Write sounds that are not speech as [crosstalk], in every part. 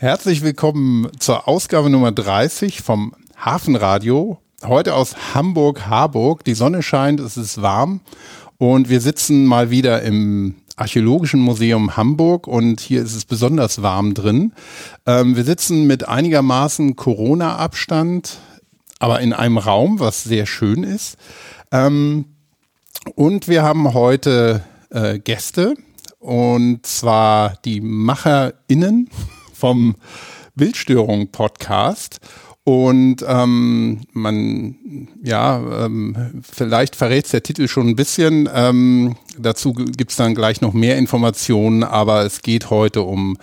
Herzlich willkommen zur Ausgabe Nummer 30 vom Hafenradio. Heute aus Hamburg-Harburg. Die Sonne scheint, es ist warm und wir sitzen mal wieder im Archäologischen Museum Hamburg und hier ist es besonders warm drin. Ähm, wir sitzen mit einigermaßen Corona-Abstand, aber in einem Raum, was sehr schön ist. Ähm, und wir haben heute äh, Gäste und zwar die MacherInnen vom Bildstörung Podcast. Und ähm, man, ja, ähm, vielleicht verrät der Titel schon ein bisschen. Ähm, dazu gibt's dann gleich noch mehr Informationen, aber es geht heute um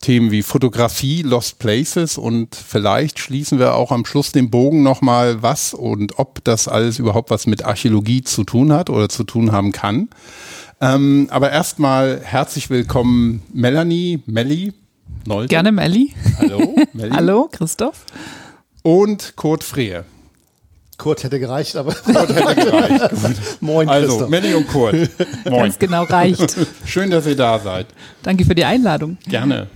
Themen wie Fotografie, Lost Places und vielleicht schließen wir auch am Schluss den Bogen nochmal, was und ob das alles überhaupt was mit Archäologie zu tun hat oder zu tun haben kann. Ähm, aber erstmal herzlich willkommen Melanie, Melli, Nolte. Gerne Melli. Hallo, Melli. [laughs] Hallo, Christoph. Und Kurt Frehe. Kurt hätte gereicht, aber. Kurt hätte gereicht. [laughs] Moin, also, Christoph. Melli und Kurt. [laughs] Moin. Ganz genau reicht. Schön, dass ihr da seid. Danke für die Einladung. Gerne.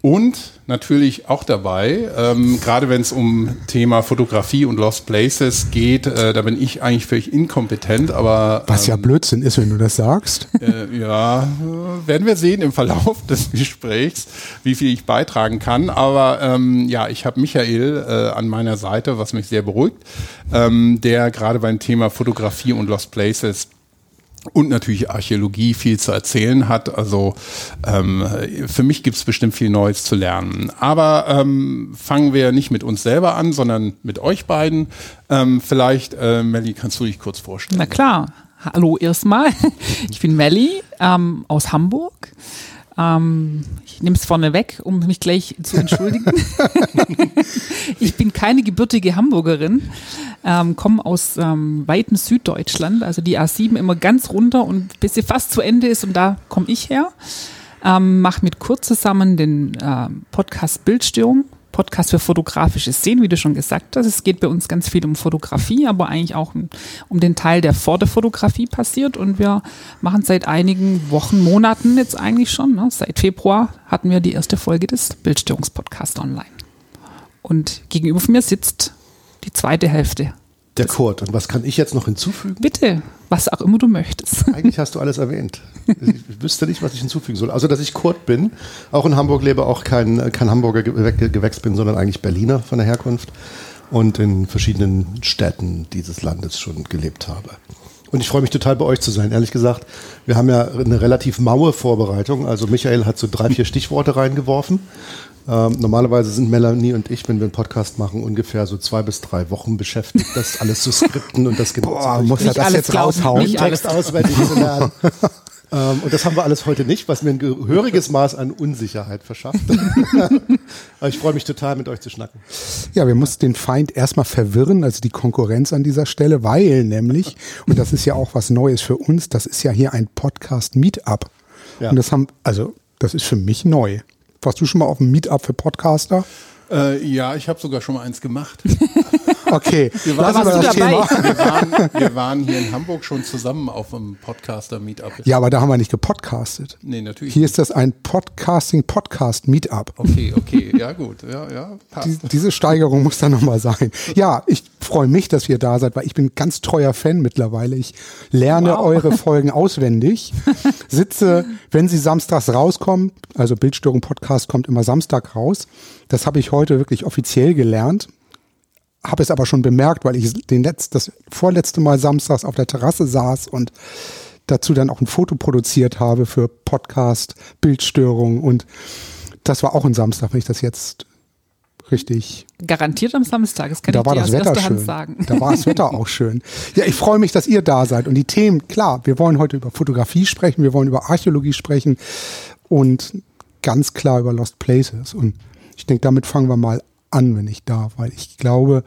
Und natürlich auch dabei, ähm, gerade wenn es um Thema Fotografie und Lost Places geht, äh, da bin ich eigentlich völlig inkompetent, aber... Was ähm, ja Blödsinn ist, wenn du das sagst. [laughs] Äh, ja, werden wir sehen im Verlauf des Gesprächs, wie viel ich beitragen kann. Aber ähm, ja, ich habe Michael äh, an meiner Seite, was mich sehr beruhigt, ähm, der gerade beim Thema Fotografie und Lost Places und natürlich Archäologie viel zu erzählen hat. Also ähm, für mich gibt es bestimmt viel Neues zu lernen. Aber ähm, fangen wir nicht mit uns selber an, sondern mit euch beiden. Ähm, vielleicht, äh, Melli, kannst du dich kurz vorstellen? Na klar. Hallo erstmal. [laughs] Ich bin Melli ähm, aus Hamburg. Ähm, ich nehme es vorne weg, um mich gleich zu entschuldigen. [laughs] ich bin keine gebürtige Hamburgerin, ähm, komme aus ähm, weiten Süddeutschland, also die A7 immer ganz runter und bis sie fast zu Ende ist und da komme ich her. Ähm, mache mit Kurt zusammen den äh, Podcast Bildstörung Podcast für fotografische Szenen, wie du schon gesagt hast. Es geht bei uns ganz viel um Fotografie, aber eigentlich auch um, den Teil, der vor der Fotografie passiert. Und wir machen seit einigen Wochen, Monaten jetzt eigentlich schon, ne? seit Februar hatten wir die erste Folge des Bildstörungspodcasts online. Und gegenüber von mir sitzt die zweite Hälfte der Kurt. Und was kann ich jetzt noch hinzufügen? Bitte, was auch immer du möchtest. [laughs] Eigentlich hast du alles erwähnt. Ich wüsste nicht, was ich hinzufügen soll. Also, dass ich Kurt bin, auch in Hamburg lebe, auch kein, kein Hamburger Gewächs bin, sondern eigentlich Berliner von der Herkunft und in verschiedenen Städten dieses Landes schon gelebt habe. Und ich freue mich total bei euch zu sein. Ehrlich gesagt, wir haben ja eine relativ maue Vorbereitung. Also Michael hat so drei, vier Stichworte reingeworfen. Ähm, normalerweise sind Melanie und ich, wenn wir einen Podcast machen, ungefähr so zwei bis drei Wochen beschäftigt, das alles zu skripten und das genau Boah, muss er das jetzt raushauen? Nicht Text auswendig zu lernen. [laughs] ähm, und das haben wir alles heute nicht, was mir ein gehöriges Maß an Unsicherheit verschafft. [laughs] Aber ich freue mich total, mit euch zu schnacken. Ja, wir mussten den Feind erstmal verwirren, also die Konkurrenz an dieser Stelle, weil nämlich, und das ist ja auch was Neues für uns, das ist ja hier ein Podcast-Meetup. Ja. Und das haben, also, das ist für mich neu. Warst du schon mal auf einem Meetup für Podcaster? Äh, ja, ich habe sogar schon mal eins gemacht. [laughs] Okay, [laughs] wir waren, da das Thema. [laughs] Wir, waren, wir waren hier in Hamburg schon zusammen auf einem Podcaster-Meetup. Ja, aber da haben wir nicht gepodcastet. Nee, natürlich. Hier nicht. ist das ein Podcasting-Podcast-Meetup. Okay, okay, ja gut, ja, ja, passt. Die, diese Steigerung muss dann nochmal sein. Ja, ich freue mich, dass ihr da seid, weil ich bin ganz treuer Fan mittlerweile. Ich lerne wow. eure Folgen auswendig, [laughs] sitze, wenn sie samstags rauskommen, also Bildstörung Podcast kommt immer Samstag raus. Das habe ich heute wirklich offiziell gelernt habe es aber schon bemerkt, weil ich den Letz-, das vorletzte Mal samstags auf der Terrasse saß und dazu dann auch ein Foto produziert habe für Podcast, Bildstörung und das war auch ein Samstag, wenn ich das jetzt richtig. Garantiert am Samstag, das kann da ich war dir das Wetter schön. Hand sagen. Da war das Wetter auch schön. Ja, ich freue mich, dass ihr da seid und die Themen, klar, wir wollen heute über Fotografie sprechen, wir wollen über Archäologie sprechen und ganz klar über Lost Places und ich denke, damit fangen wir mal an, wenn ich darf, weil ich glaube,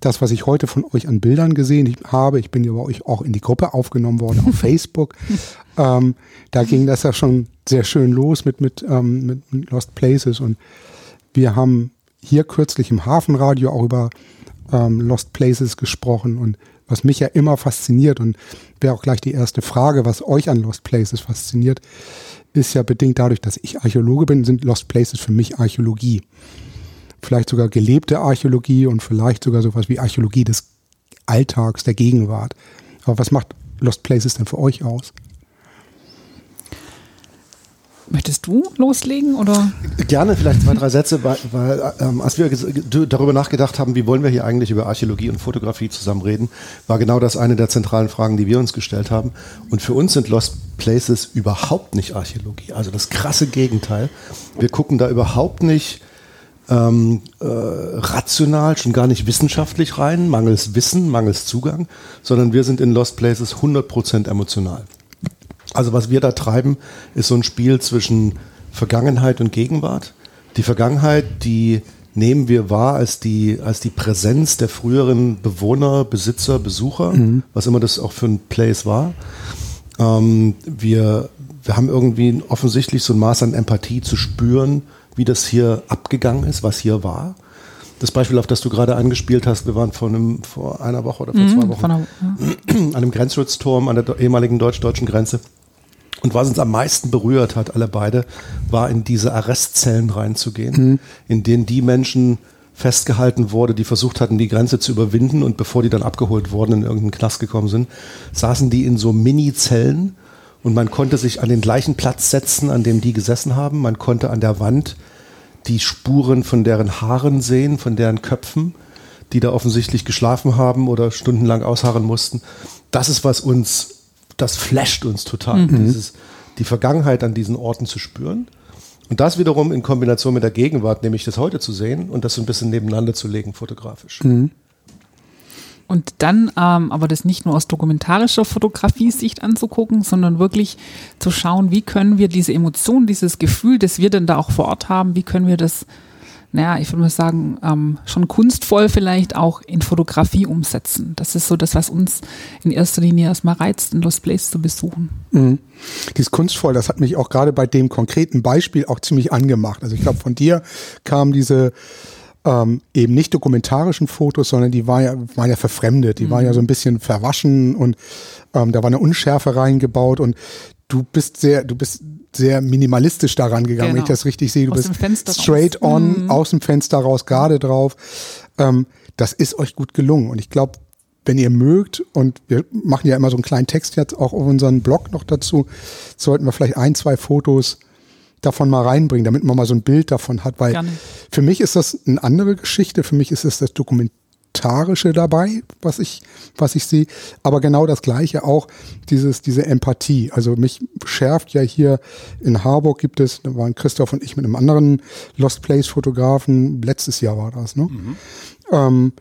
das, was ich heute von euch an Bildern gesehen habe, ich bin ja bei euch auch in die Gruppe aufgenommen worden auf [laughs] Facebook, ähm, da ging das ja schon sehr schön los mit, mit, ähm, mit Lost Places und wir haben hier kürzlich im Hafenradio auch über ähm, Lost Places gesprochen und was mich ja immer fasziniert und wäre auch gleich die erste Frage, was euch an Lost Places fasziniert, ist ja bedingt dadurch, dass ich Archäologe bin, sind Lost Places für mich Archäologie. Vielleicht sogar gelebte Archäologie und vielleicht sogar sowas wie Archäologie des Alltags, der Gegenwart. Aber was macht Lost Places denn für euch aus? Möchtest du loslegen oder? Gerne, vielleicht zwei, drei Sätze, weil, weil ähm, als wir darüber nachgedacht haben, wie wollen wir hier eigentlich über Archäologie und Fotografie zusammen reden, war genau das eine der zentralen Fragen, die wir uns gestellt haben. Und für uns sind Lost Places überhaupt nicht Archäologie, also das krasse Gegenteil. Wir gucken da überhaupt nicht ähm, äh, rational, schon gar nicht wissenschaftlich rein, mangels Wissen, mangels Zugang, sondern wir sind in Lost Places 100% emotional. Also was wir da treiben, ist so ein Spiel zwischen Vergangenheit und Gegenwart. Die Vergangenheit, die nehmen wir wahr als die, als die Präsenz der früheren Bewohner, Besitzer, Besucher, mhm. was immer das auch für ein Place war. Ähm, wir, wir haben irgendwie offensichtlich so ein Maß an Empathie zu spüren, wie das hier abgegangen ist, was hier war. Das Beispiel, auf das du gerade angespielt hast, wir waren vor, einem, vor einer Woche oder vor mhm, zwei Wochen einer, ja. an einem Grenzschutzturm an der ehemaligen deutsch-deutschen Grenze und was uns am meisten berührt hat, alle beide, war in diese Arrestzellen reinzugehen, mhm. in denen die Menschen festgehalten wurde, die versucht hatten, die Grenze zu überwinden und bevor die dann abgeholt wurden, in irgendeinen Knast gekommen sind, saßen die in so Mini-Zellen und man konnte sich an den gleichen Platz setzen, an dem die gesessen haben. Man konnte an der Wand die Spuren von deren Haaren sehen, von deren Köpfen, die da offensichtlich geschlafen haben oder stundenlang ausharren mussten. Das ist, was uns das flasht uns total, mhm. dieses, die Vergangenheit an diesen Orten zu spüren. Und das wiederum in Kombination mit der Gegenwart, nämlich das heute zu sehen und das so ein bisschen nebeneinander zu legen, fotografisch. Mhm. Und dann ähm, aber das nicht nur aus dokumentarischer Fotografie-Sicht anzugucken, sondern wirklich zu schauen, wie können wir diese Emotion, dieses Gefühl, das wir denn da auch vor Ort haben, wie können wir das naja, ich würde mal sagen, ähm, schon kunstvoll vielleicht auch in Fotografie umsetzen. Das ist so das, was uns in erster Linie erstmal reizt, ein Lost Place zu besuchen. Mhm. Dieses kunstvoll, das hat mich auch gerade bei dem konkreten Beispiel auch ziemlich angemacht. Also ich glaube, von dir kam diese ähm, eben nicht dokumentarischen Fotos, sondern die war ja, waren ja verfremdet, die mhm. waren ja so ein bisschen verwaschen und ähm, da war eine Unschärfe reingebaut und du bist sehr, du bist sehr minimalistisch daran gegangen, genau. wenn ich genau. das richtig sehe. Du aus bist straight raus. on, mhm. aus dem Fenster raus, gerade drauf. Ähm, das ist euch gut gelungen. Und ich glaube, wenn ihr mögt, und wir machen ja immer so einen kleinen Text jetzt auch auf unseren Blog noch dazu, sollten wir vielleicht ein, zwei Fotos davon mal reinbringen, damit man mal so ein Bild davon hat, weil Gerne. für mich ist das eine andere Geschichte. Für mich ist es das Dokument Elementarische dabei, was ich, was ich sehe. Aber genau das Gleiche auch, dieses, diese Empathie. Also mich schärft ja hier in Harburg gibt es, da waren Christoph und ich mit einem anderen Lost Place Fotografen, letztes Jahr war das, ne? Mhm. Ähm,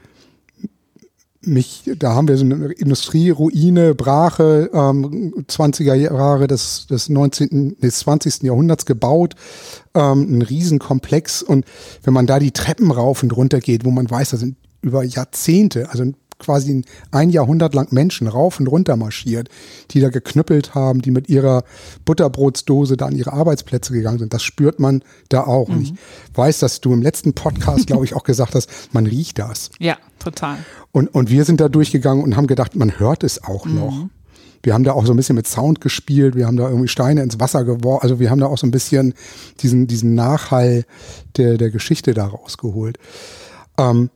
mich, da haben wir so eine Industrieruine, Brache, ähm, 20er Jahre des, des 19., des 20. Jahrhunderts gebaut, ähm, ein Riesenkomplex und wenn man da die Treppen rauf und runter geht, wo man weiß, da sind über Jahrzehnte, also quasi ein Jahrhundert lang Menschen rauf und runter marschiert, die da geknüppelt haben, die mit ihrer Butterbrotsdose da an ihre Arbeitsplätze gegangen sind. Das spürt man da auch. Mhm. Und ich weiß, dass du im letzten Podcast, glaube ich, auch gesagt hast, man riecht das. Ja, total. Und, und wir sind da durchgegangen und haben gedacht, man hört es auch mhm. noch. Wir haben da auch so ein bisschen mit Sound gespielt, wir haben da irgendwie Steine ins Wasser geworfen, also wir haben da auch so ein bisschen diesen, diesen Nachhall der, der Geschichte da rausgeholt. Ähm,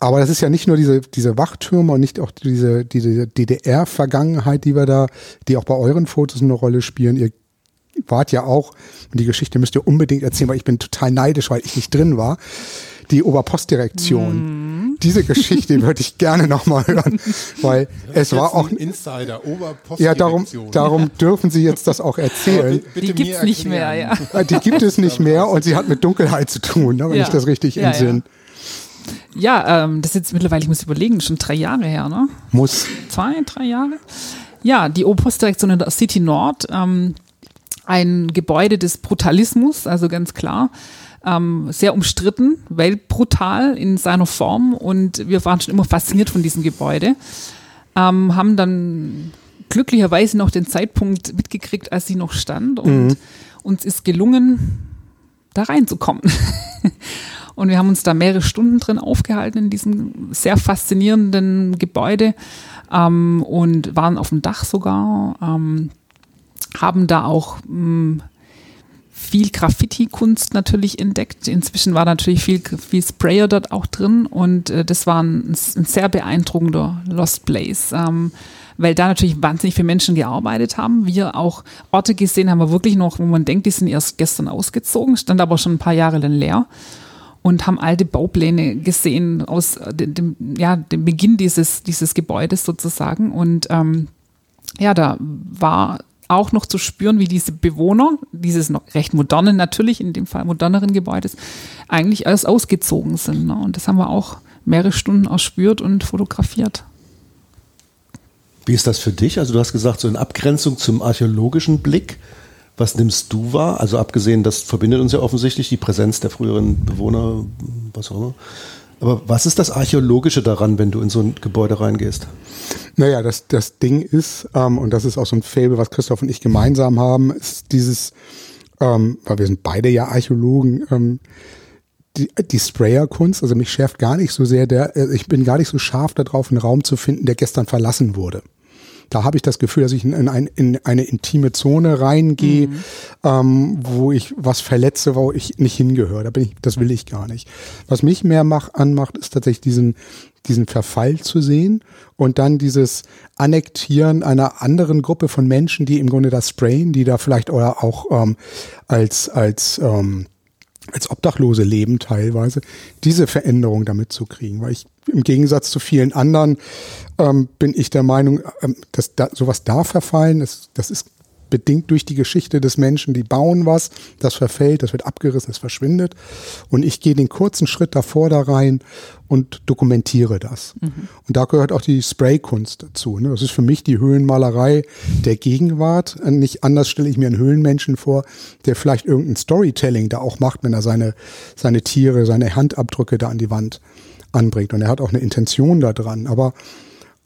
aber das ist ja nicht nur diese, diese Wachtürme und nicht auch diese, diese DDR-Vergangenheit, die wir da, die auch bei euren Fotos eine Rolle spielen. Ihr wart ja auch, und die Geschichte müsst ihr unbedingt erzählen, weil ich bin total neidisch, weil ich nicht drin war. Die Oberpostdirektion. Mm. Diese Geschichte [laughs] würde ich gerne nochmal hören, weil es war auch ein Insider, Oberpostdirektion. Ja, darum, darum dürfen Sie jetzt das auch erzählen. die gibt es nicht mehr, ja. Die gibt es nicht [laughs] mehr und sie hat mit Dunkelheit zu tun, ne, wenn ja. ich das richtig ja, entsinne. Ja. Ja, ähm, das ist jetzt mittlerweile, ich muss überlegen, schon drei Jahre her, ne? Muss. Zwei, drei Jahre? Ja, die Oberpostdirektion in der City Nord, ähm, ein Gebäude des Brutalismus, also ganz klar. Ähm, sehr umstritten, weil brutal in seiner Form und wir waren schon immer fasziniert von diesem Gebäude. Ähm, haben dann glücklicherweise noch den Zeitpunkt mitgekriegt, als sie noch stand und mhm. uns ist gelungen, da reinzukommen. [laughs] Und wir haben uns da mehrere Stunden drin aufgehalten in diesem sehr faszinierenden Gebäude ähm, und waren auf dem Dach sogar, ähm, haben da auch mh, mm, viel Graffiti-Kunst natürlich entdeckt. Inzwischen war natürlich viel, viel Sprayer dort auch drin und äh, das war ein, ein, sehr beeindruckender Lost Place. Ähm, weil da natürlich wahnsinnig viele Menschen gearbeitet haben. Wir auch Orte gesehen haben, wir wirklich noch, wo man denkt, die sind erst gestern ausgezogen, stand aber schon ein paar Jahre dann leer und haben alte Baupläne gesehen aus dem, ja, dem Beginn dieses, dieses Gebäudes sozusagen. Und ähm, ja, da war auch noch zu spüren, wie diese Bewohner dieses noch recht modernen, natürlich in dem Fall moderneren Gebäudes, eigentlich alles ausgezogen sind. Ne? Und das haben wir auch mehrere Stunden ausspürt und fotografiert. Wie ist das für dich? Also du hast gesagt, so in Abgrenzung zum archäologischen Blick, was nimmst du wahr? Also abgesehen, das verbindet uns ja offensichtlich die Präsenz der früheren Bewohner, was auch immer. Aber was ist das Archäologische daran, wenn du in so ein Gebäude reingehst? Naja, das, das Ding ist, ähm, und das ist auch so ein Fable, was Christoph und ich gemeinsam haben, ist dieses, ähm, weil wir sind beide ja Archäologen, ähm, die, die Sprayer-Kunst, also mich schärft gar nicht so sehr der, äh, ich bin gar nicht so scharf darauf, einen Raum zu finden, der gestern verlassen wurde. Da habe ich das Gefühl, dass ich in, in, ein, in eine intime Zone reingehe, mhm. ähm, wo ich was verletze, wo ich nicht hingehöre. Da bin ich, das will ich gar nicht. Was mich mehr mach, anmacht, ist tatsächlich diesen, diesen Verfall zu sehen und dann dieses Annektieren einer anderen Gruppe von Menschen, die im Grunde das sprayen, die da vielleicht oder auch ähm, als, als ähm, als Obdachlose leben teilweise, diese Veränderung damit zu kriegen. Weil ich im Gegensatz zu vielen anderen ähm, bin ich der Meinung, ähm, dass da, sowas da verfallen, das, das ist bedingt durch die Geschichte des Menschen, die bauen was, das verfällt, das wird abgerissen, es verschwindet. Und ich gehe den kurzen Schritt davor da rein und dokumentiere das. Mhm. Und da gehört auch die Spraykunst dazu. Ne? Das ist für mich die Höhlenmalerei der Gegenwart. Nicht anders stelle ich mir einen Höhlenmenschen vor, der vielleicht irgendein Storytelling da auch macht, wenn er seine, seine Tiere, seine Handabdrücke da an die Wand anbringt. Und er hat auch eine Intention da dran. Aber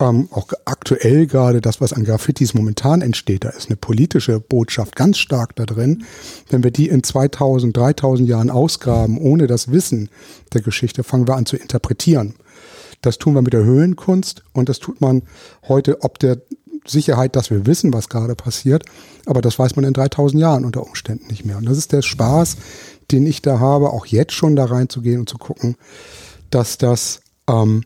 ähm, auch aktuell gerade das, was an Graffitis momentan entsteht, da ist eine politische Botschaft ganz stark da drin. Wenn wir die in 2000, 3000 Jahren ausgraben, ohne das Wissen der Geschichte, fangen wir an zu interpretieren. Das tun wir mit der Höhlenkunst und das tut man heute ob der Sicherheit, dass wir wissen, was gerade passiert, aber das weiß man in 3000 Jahren unter Umständen nicht mehr. Und das ist der Spaß, den ich da habe, auch jetzt schon da reinzugehen und zu gucken, dass das, ähm,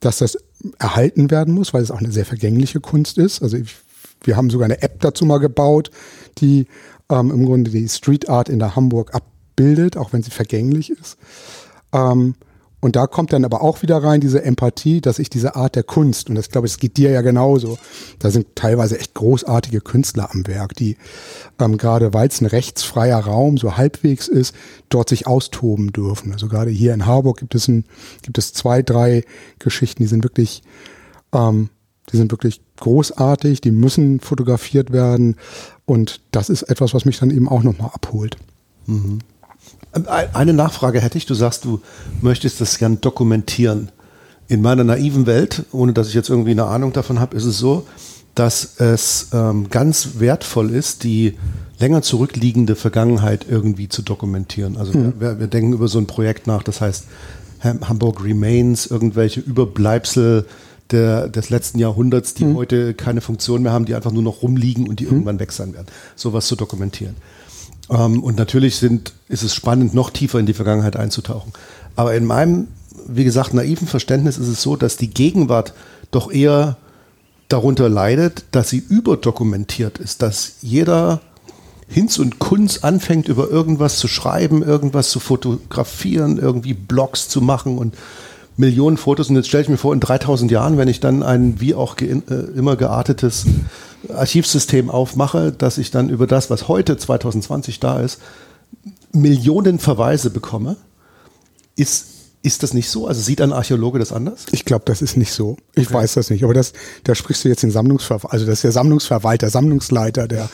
dass das erhalten werden muss, weil es auch eine sehr vergängliche Kunst ist. Also ich, wir haben sogar eine App dazu mal gebaut, die ähm, im Grunde die Street Art in der Hamburg abbildet, auch wenn sie vergänglich ist. Ähm, und da kommt dann aber auch wieder rein diese Empathie, dass ich diese Art der Kunst, und das glaube ich, es geht dir ja genauso, da sind teilweise echt großartige Künstler am Werk, die ähm, gerade weil es ein rechtsfreier Raum so halbwegs ist, dort sich austoben dürfen. Also gerade hier in Harburg gibt es, ein, gibt es zwei, drei Geschichten, die sind wirklich, ähm, die sind wirklich großartig, die müssen fotografiert werden und das ist etwas, was mich dann eben auch nochmal abholt. Mhm. Eine Nachfrage hätte ich. Du sagst, du möchtest das gern dokumentieren. In meiner naiven Welt, ohne dass ich jetzt irgendwie eine Ahnung davon habe, ist es so, dass es ähm, ganz wertvoll ist, die länger zurückliegende Vergangenheit irgendwie zu dokumentieren. Also mhm. wir, wir, denken über so ein Projekt nach, das heißt Hamburg Remains, irgendwelche Überbleibsel der, des letzten Jahrhunderts, die mhm. heute keine Funktion mehr haben, die einfach nur noch rumliegen und die mhm. irgendwann weg sein werden. Sowas zu dokumentieren. Ähm, und natürlich sind, ist es spannend, noch tiefer in die Vergangenheit einzutauchen. Aber in meinem, wie gesagt, naiven Verständnis ist es so, dass die Gegenwart doch eher darunter leidet, dass sie überdokumentiert ist, dass jeder Hinz und Kunz anfängt, über irgendwas zu schreiben, irgendwas zu fotografieren, irgendwie Blogs zu machen und Millionen Fotos. Und jetzt stelle ich mir vor, in 3000 Jahren, wenn ich dann ein wie auch ge äh, immer geartetes Archivsystem aufmache, dass ich dann über das, was heute 2020 da ist, Millionen Verweise bekomme, ist, ist das nicht so? Also sieht ein Archäologe das anders? Ich glaube, das ist nicht so. Ich okay. weiß das nicht. Aber das, da sprichst du jetzt den Sammlungsverwalter, also das ist der Sammlungsverwalter, Sammlungsleiter, der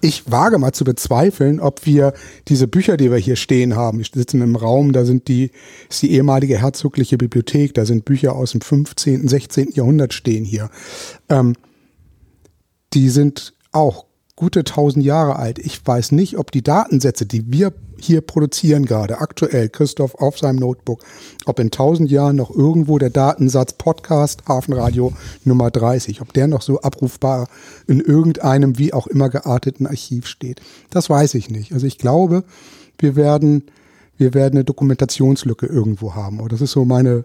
ich wage mal zu bezweifeln, ob wir diese Bücher, die wir hier stehen haben, wir sitzen im Raum, da sind die, ist die ehemalige herzogliche Bibliothek, da sind Bücher aus dem 15., 16. Jahrhundert stehen hier. Ähm, die sind auch gute tausend Jahre alt. Ich weiß nicht, ob die Datensätze, die wir hier produzieren gerade aktuell Christoph auf seinem Notebook, ob in tausend Jahren noch irgendwo der Datensatz Podcast Hafenradio Nummer 30, ob der noch so abrufbar in irgendeinem wie auch immer gearteten Archiv steht. Das weiß ich nicht. Also ich glaube, wir werden, wir werden eine Dokumentationslücke irgendwo haben. Und das ist so meine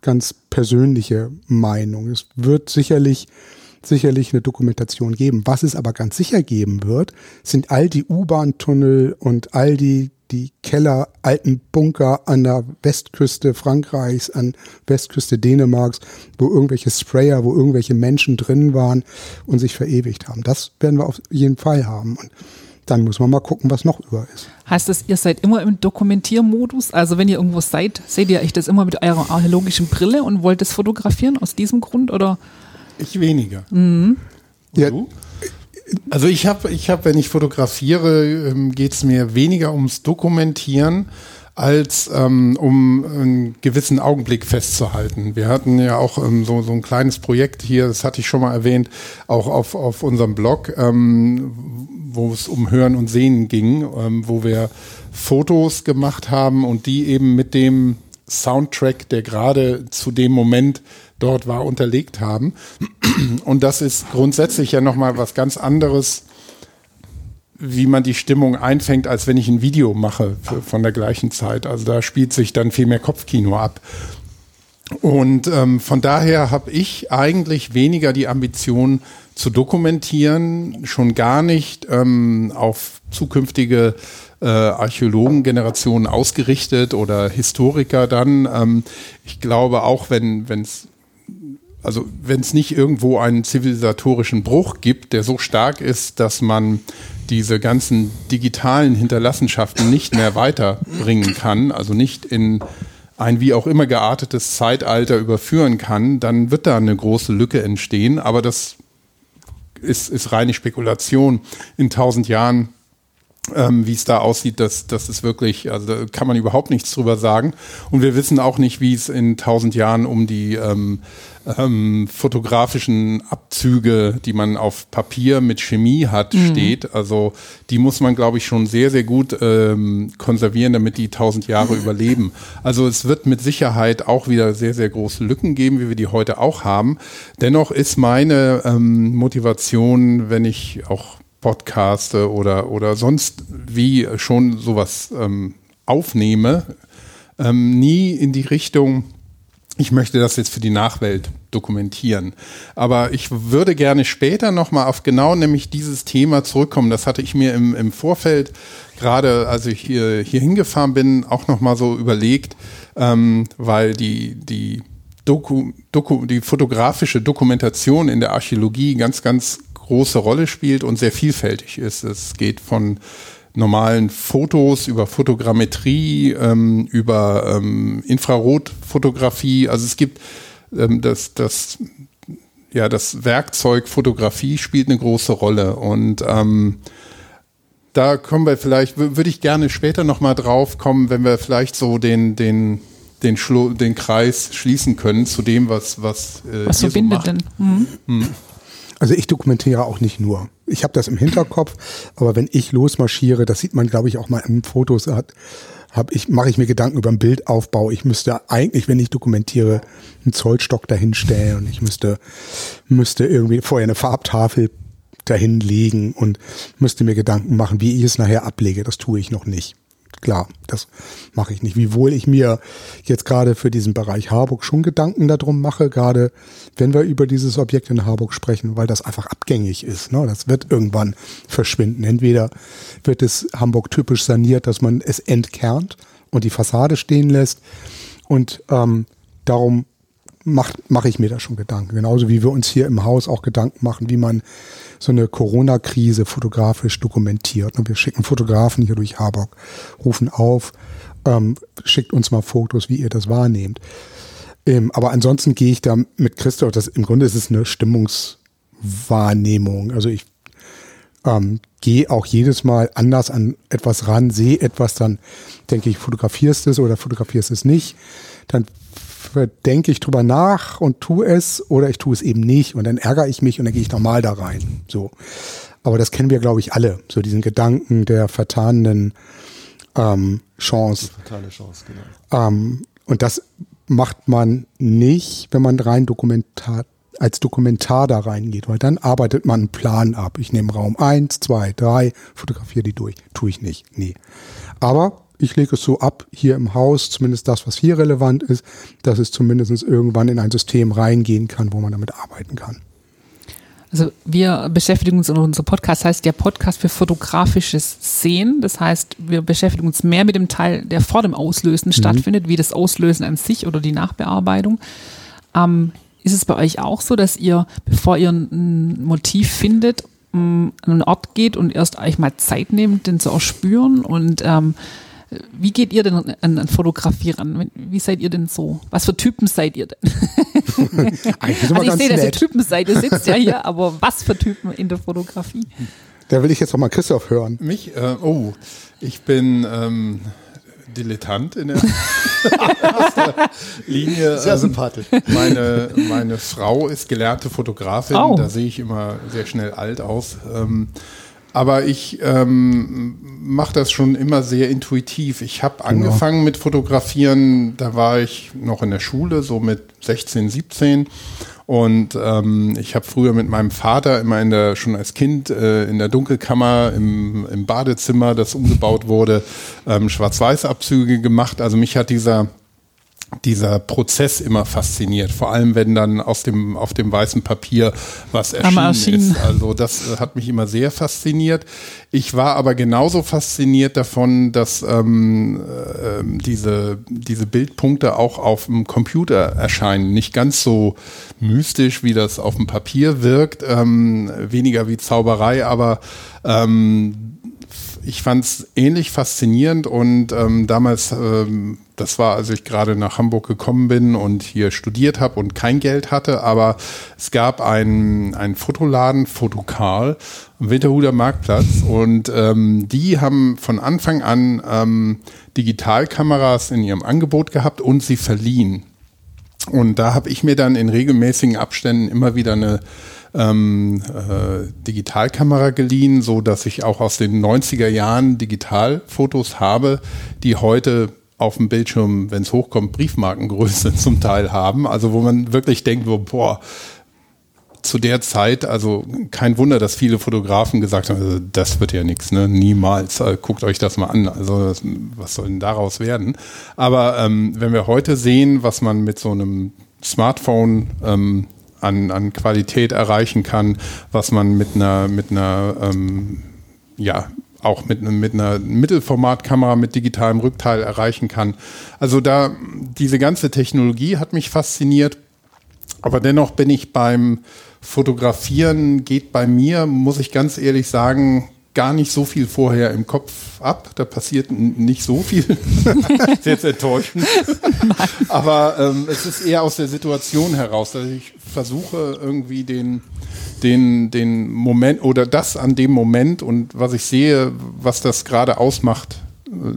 ganz persönliche Meinung. Es wird sicherlich sicherlich eine Dokumentation geben. Was es aber ganz sicher geben wird, sind all die U-Bahn-Tunnel und all die, die Keller, alten Bunker an der Westküste Frankreichs, an Westküste Dänemarks, wo irgendwelche Sprayer, wo irgendwelche Menschen drin waren und sich verewigt haben. Das werden wir auf jeden Fall haben. Und dann muss man mal gucken, was noch über ist. Heißt das, ihr seid immer im Dokumentiermodus? Also wenn ihr irgendwo seid, seht ihr euch das immer mit eurer archäologischen Brille und wollt es fotografieren aus diesem Grund oder? Ich weniger. Mhm. Ja. Du? Also ich habe, ich hab, wenn ich fotografiere, ähm, geht es mir weniger ums Dokumentieren als ähm, um einen gewissen Augenblick festzuhalten. Wir hatten ja auch ähm, so, so ein kleines Projekt hier, das hatte ich schon mal erwähnt, auch auf, auf unserem Blog, ähm, wo es um Hören und Sehen ging, ähm, wo wir Fotos gemacht haben und die eben mit dem Soundtrack, der gerade zu dem Moment dort war, unterlegt haben. Und das ist grundsätzlich ja nochmal was ganz anderes, wie man die Stimmung einfängt, als wenn ich ein Video mache von der gleichen Zeit. Also da spielt sich dann viel mehr Kopfkino ab. Und ähm, von daher habe ich eigentlich weniger die Ambition zu dokumentieren, schon gar nicht ähm, auf zukünftige äh, Archäologengenerationen ausgerichtet oder Historiker dann. Ähm, ich glaube auch, wenn es also wenn es nicht irgendwo einen zivilisatorischen Bruch gibt, der so stark ist, dass man diese ganzen digitalen Hinterlassenschaften nicht mehr weiterbringen kann, also nicht in ein wie auch immer geartetes Zeitalter überführen kann, dann wird da eine große Lücke entstehen. Aber das ist, ist reine Spekulation. In tausend Jahren ähm, wie es da aussieht, das, das ist wirklich, also da kann man überhaupt nichts drüber sagen. Und wir wissen auch nicht, wie es in tausend Jahren um die ähm, ähm, fotografischen Abzüge, die man auf Papier mit Chemie hat, mhm. steht. Also die muss man, glaube ich, schon sehr, sehr gut ähm, konservieren, damit die tausend Jahre [laughs] überleben. Also es wird mit Sicherheit auch wieder sehr, sehr große Lücken geben, wie wir die heute auch haben. Dennoch ist meine ähm, Motivation, wenn ich auch podcaste oder, oder sonst wie schon sowas ähm, aufnehme, ähm, nie in die Richtung, ich möchte das jetzt für die Nachwelt dokumentieren. Aber ich würde gerne später nochmal auf genau nämlich dieses Thema zurückkommen. Das hatte ich mir im, im Vorfeld, gerade als ich hier, hier hingefahren bin, auch nochmal so überlegt, ähm, weil die, die Doku, Doku, die fotografische Dokumentation in der Archäologie ganz, ganz große Rolle spielt und sehr vielfältig ist. Es geht von normalen Fotos über Fotogrammetrie, ähm, über ähm, Infrarotfotografie. Also es gibt ähm, das, das, ja, das Werkzeug Fotografie spielt eine große Rolle und ähm, da kommen wir vielleicht, würde ich gerne später nochmal drauf kommen, wenn wir vielleicht so den, den, den, Schlo den Kreis schließen können zu dem, was, was, äh, was verbindet so denn? Mhm. Mhm. Also ich dokumentiere auch nicht nur. Ich habe das im Hinterkopf, aber wenn ich losmarschiere, das sieht man, glaube ich, auch mal in Fotos, hab ich, mache ich mir Gedanken über den Bildaufbau. Ich müsste eigentlich, wenn ich dokumentiere, einen Zollstock dahinstellen und ich müsste, müsste irgendwie vorher eine Farbtafel dahin legen und müsste mir Gedanken machen, wie ich es nachher ablege. Das tue ich noch nicht klar, das mache ich nicht. Wiewohl ich mir jetzt gerade für diesen Bereich Harburg schon Gedanken darum mache, gerade wenn wir über dieses Objekt in Harburg sprechen, weil das einfach abgängig ist. Ne? Das wird irgendwann verschwinden. Entweder wird es Hamburg typisch saniert, dass man es entkernt und die Fassade stehen lässt. Und ähm, darum mache mach ich mir da schon Gedanken. Genauso wie wir uns hier im Haus auch Gedanken machen, wie man so eine Corona-Krise fotografisch dokumentiert. Wir schicken Fotografen hier durch Harburg, rufen auf, ähm, schickt uns mal Fotos, wie ihr das wahrnehmt. Ähm, aber ansonsten gehe ich da mit Christoph, das, im Grunde ist es eine Stimmungswahrnehmung. Also ich ähm, gehe auch jedes Mal anders an etwas ran, sehe etwas, dann denke ich, fotografierst es oder fotografierst es nicht. Dann denke ich drüber nach und tue es oder ich tue es eben nicht und dann ärgere ich mich und dann gehe ich nochmal da rein. So. Aber das kennen wir, glaube ich, alle. So diesen Gedanken der vertanen ähm, Chance. Die fatale Chance, genau. Ähm, und das macht man nicht, wenn man rein Dokumentar, als Dokumentar da reingeht, weil dann arbeitet man einen Plan ab. Ich nehme Raum eins, zwei, drei, fotografiere die durch. Tue ich nicht. Nee. Aber ich lege es so ab, hier im Haus, zumindest das, was hier relevant ist, dass es zumindest irgendwann in ein System reingehen kann, wo man damit arbeiten kann. Also wir beschäftigen uns, unser Podcast heißt der Podcast für fotografisches Sehen. Das heißt, wir beschäftigen uns mehr mit dem Teil, der vor dem Auslösen mhm. stattfindet, wie das Auslösen an sich oder die Nachbearbeitung. Ähm, ist es bei euch auch so, dass ihr, bevor ihr ein Motiv findet, an einen Ort geht und erst euch mal Zeit nehmt, den zu erspüren und ähm, wie geht ihr denn an, an Fotografie ran? Wie seid ihr denn so? Was für Typen seid ihr denn? [laughs] also ich sehe, dass ihr Typen seid, ihr sitzt ja hier, [laughs] aber was für Typen in der Fotografie? Da will ich jetzt noch mal Christoph hören. Mich? Äh, oh, ich bin ähm, Dilettant in der [laughs] Linie. Sehr ähm, sympathisch. Meine, meine Frau ist gelernte Fotografin, oh. da sehe ich immer sehr schnell alt aus. Ähm, aber ich ähm, mache das schon immer sehr intuitiv. Ich habe genau. angefangen mit Fotografieren, da war ich noch in der Schule, so mit 16, 17. Und ähm, ich habe früher mit meinem Vater immer in der, schon als Kind äh, in der Dunkelkammer im, im Badezimmer, das umgebaut wurde, ähm, Schwarz-Weiß-Abzüge gemacht. Also mich hat dieser dieser Prozess immer fasziniert, vor allem wenn dann aus dem auf dem weißen Papier was erschienen, ist. Also das äh, hat mich immer sehr fasziniert. Ich war aber genauso fasziniert davon, dass ähm, äh, diese diese Bildpunkte auch auf dem Computer erscheinen, nicht ganz so mystisch, wie das auf dem Papier wirkt, ähm, weniger wie Zauberei, aber ähm, ich fand es ähnlich faszinierend und ähm, damals, ähm, das war, als ich gerade nach Hamburg gekommen bin und hier studiert habe und kein Geld hatte, aber es gab einen, einen Fotoladen, Fotokal, Winterhuder Marktplatz und ähm, die haben von Anfang an ähm, Digitalkameras in ihrem Angebot gehabt und sie verliehen. Und da habe ich mir dann in regelmäßigen Abständen immer wieder eine ähm, äh, Digitalkamera geliehen, so dass ich auch aus den 90er Jahren Digitalfotos habe, die heute auf dem Bildschirm, wenn es hochkommt, Briefmarkengröße [laughs] zum Teil haben. Also wo man wirklich denkt, boah, zu der Zeit, also kein Wunder, dass viele Fotografen gesagt haben, also das wird ja nichts, ne? niemals, äh, guckt euch das mal an, also was soll denn daraus werden? Aber ähm, wenn wir heute sehen, was man mit so einem Smartphone ähm, an, an Qualität erreichen kann, was man mit einer, mit einer ähm, ja, auch mit, mit einer Mittelformatkamera mit digitalem Rückteil erreichen kann. Also da, diese ganze Technologie hat mich fasziniert, aber dennoch bin ich beim Fotografieren, geht bei mir, muss ich ganz ehrlich sagen, gar nicht so viel vorher im Kopf ab. Da passiert nicht so viel. [laughs] ist jetzt enttäuschend. [laughs] Aber ähm, es ist eher aus der Situation heraus, dass ich versuche, irgendwie den, den, den Moment oder das an dem Moment und was ich sehe, was das gerade ausmacht,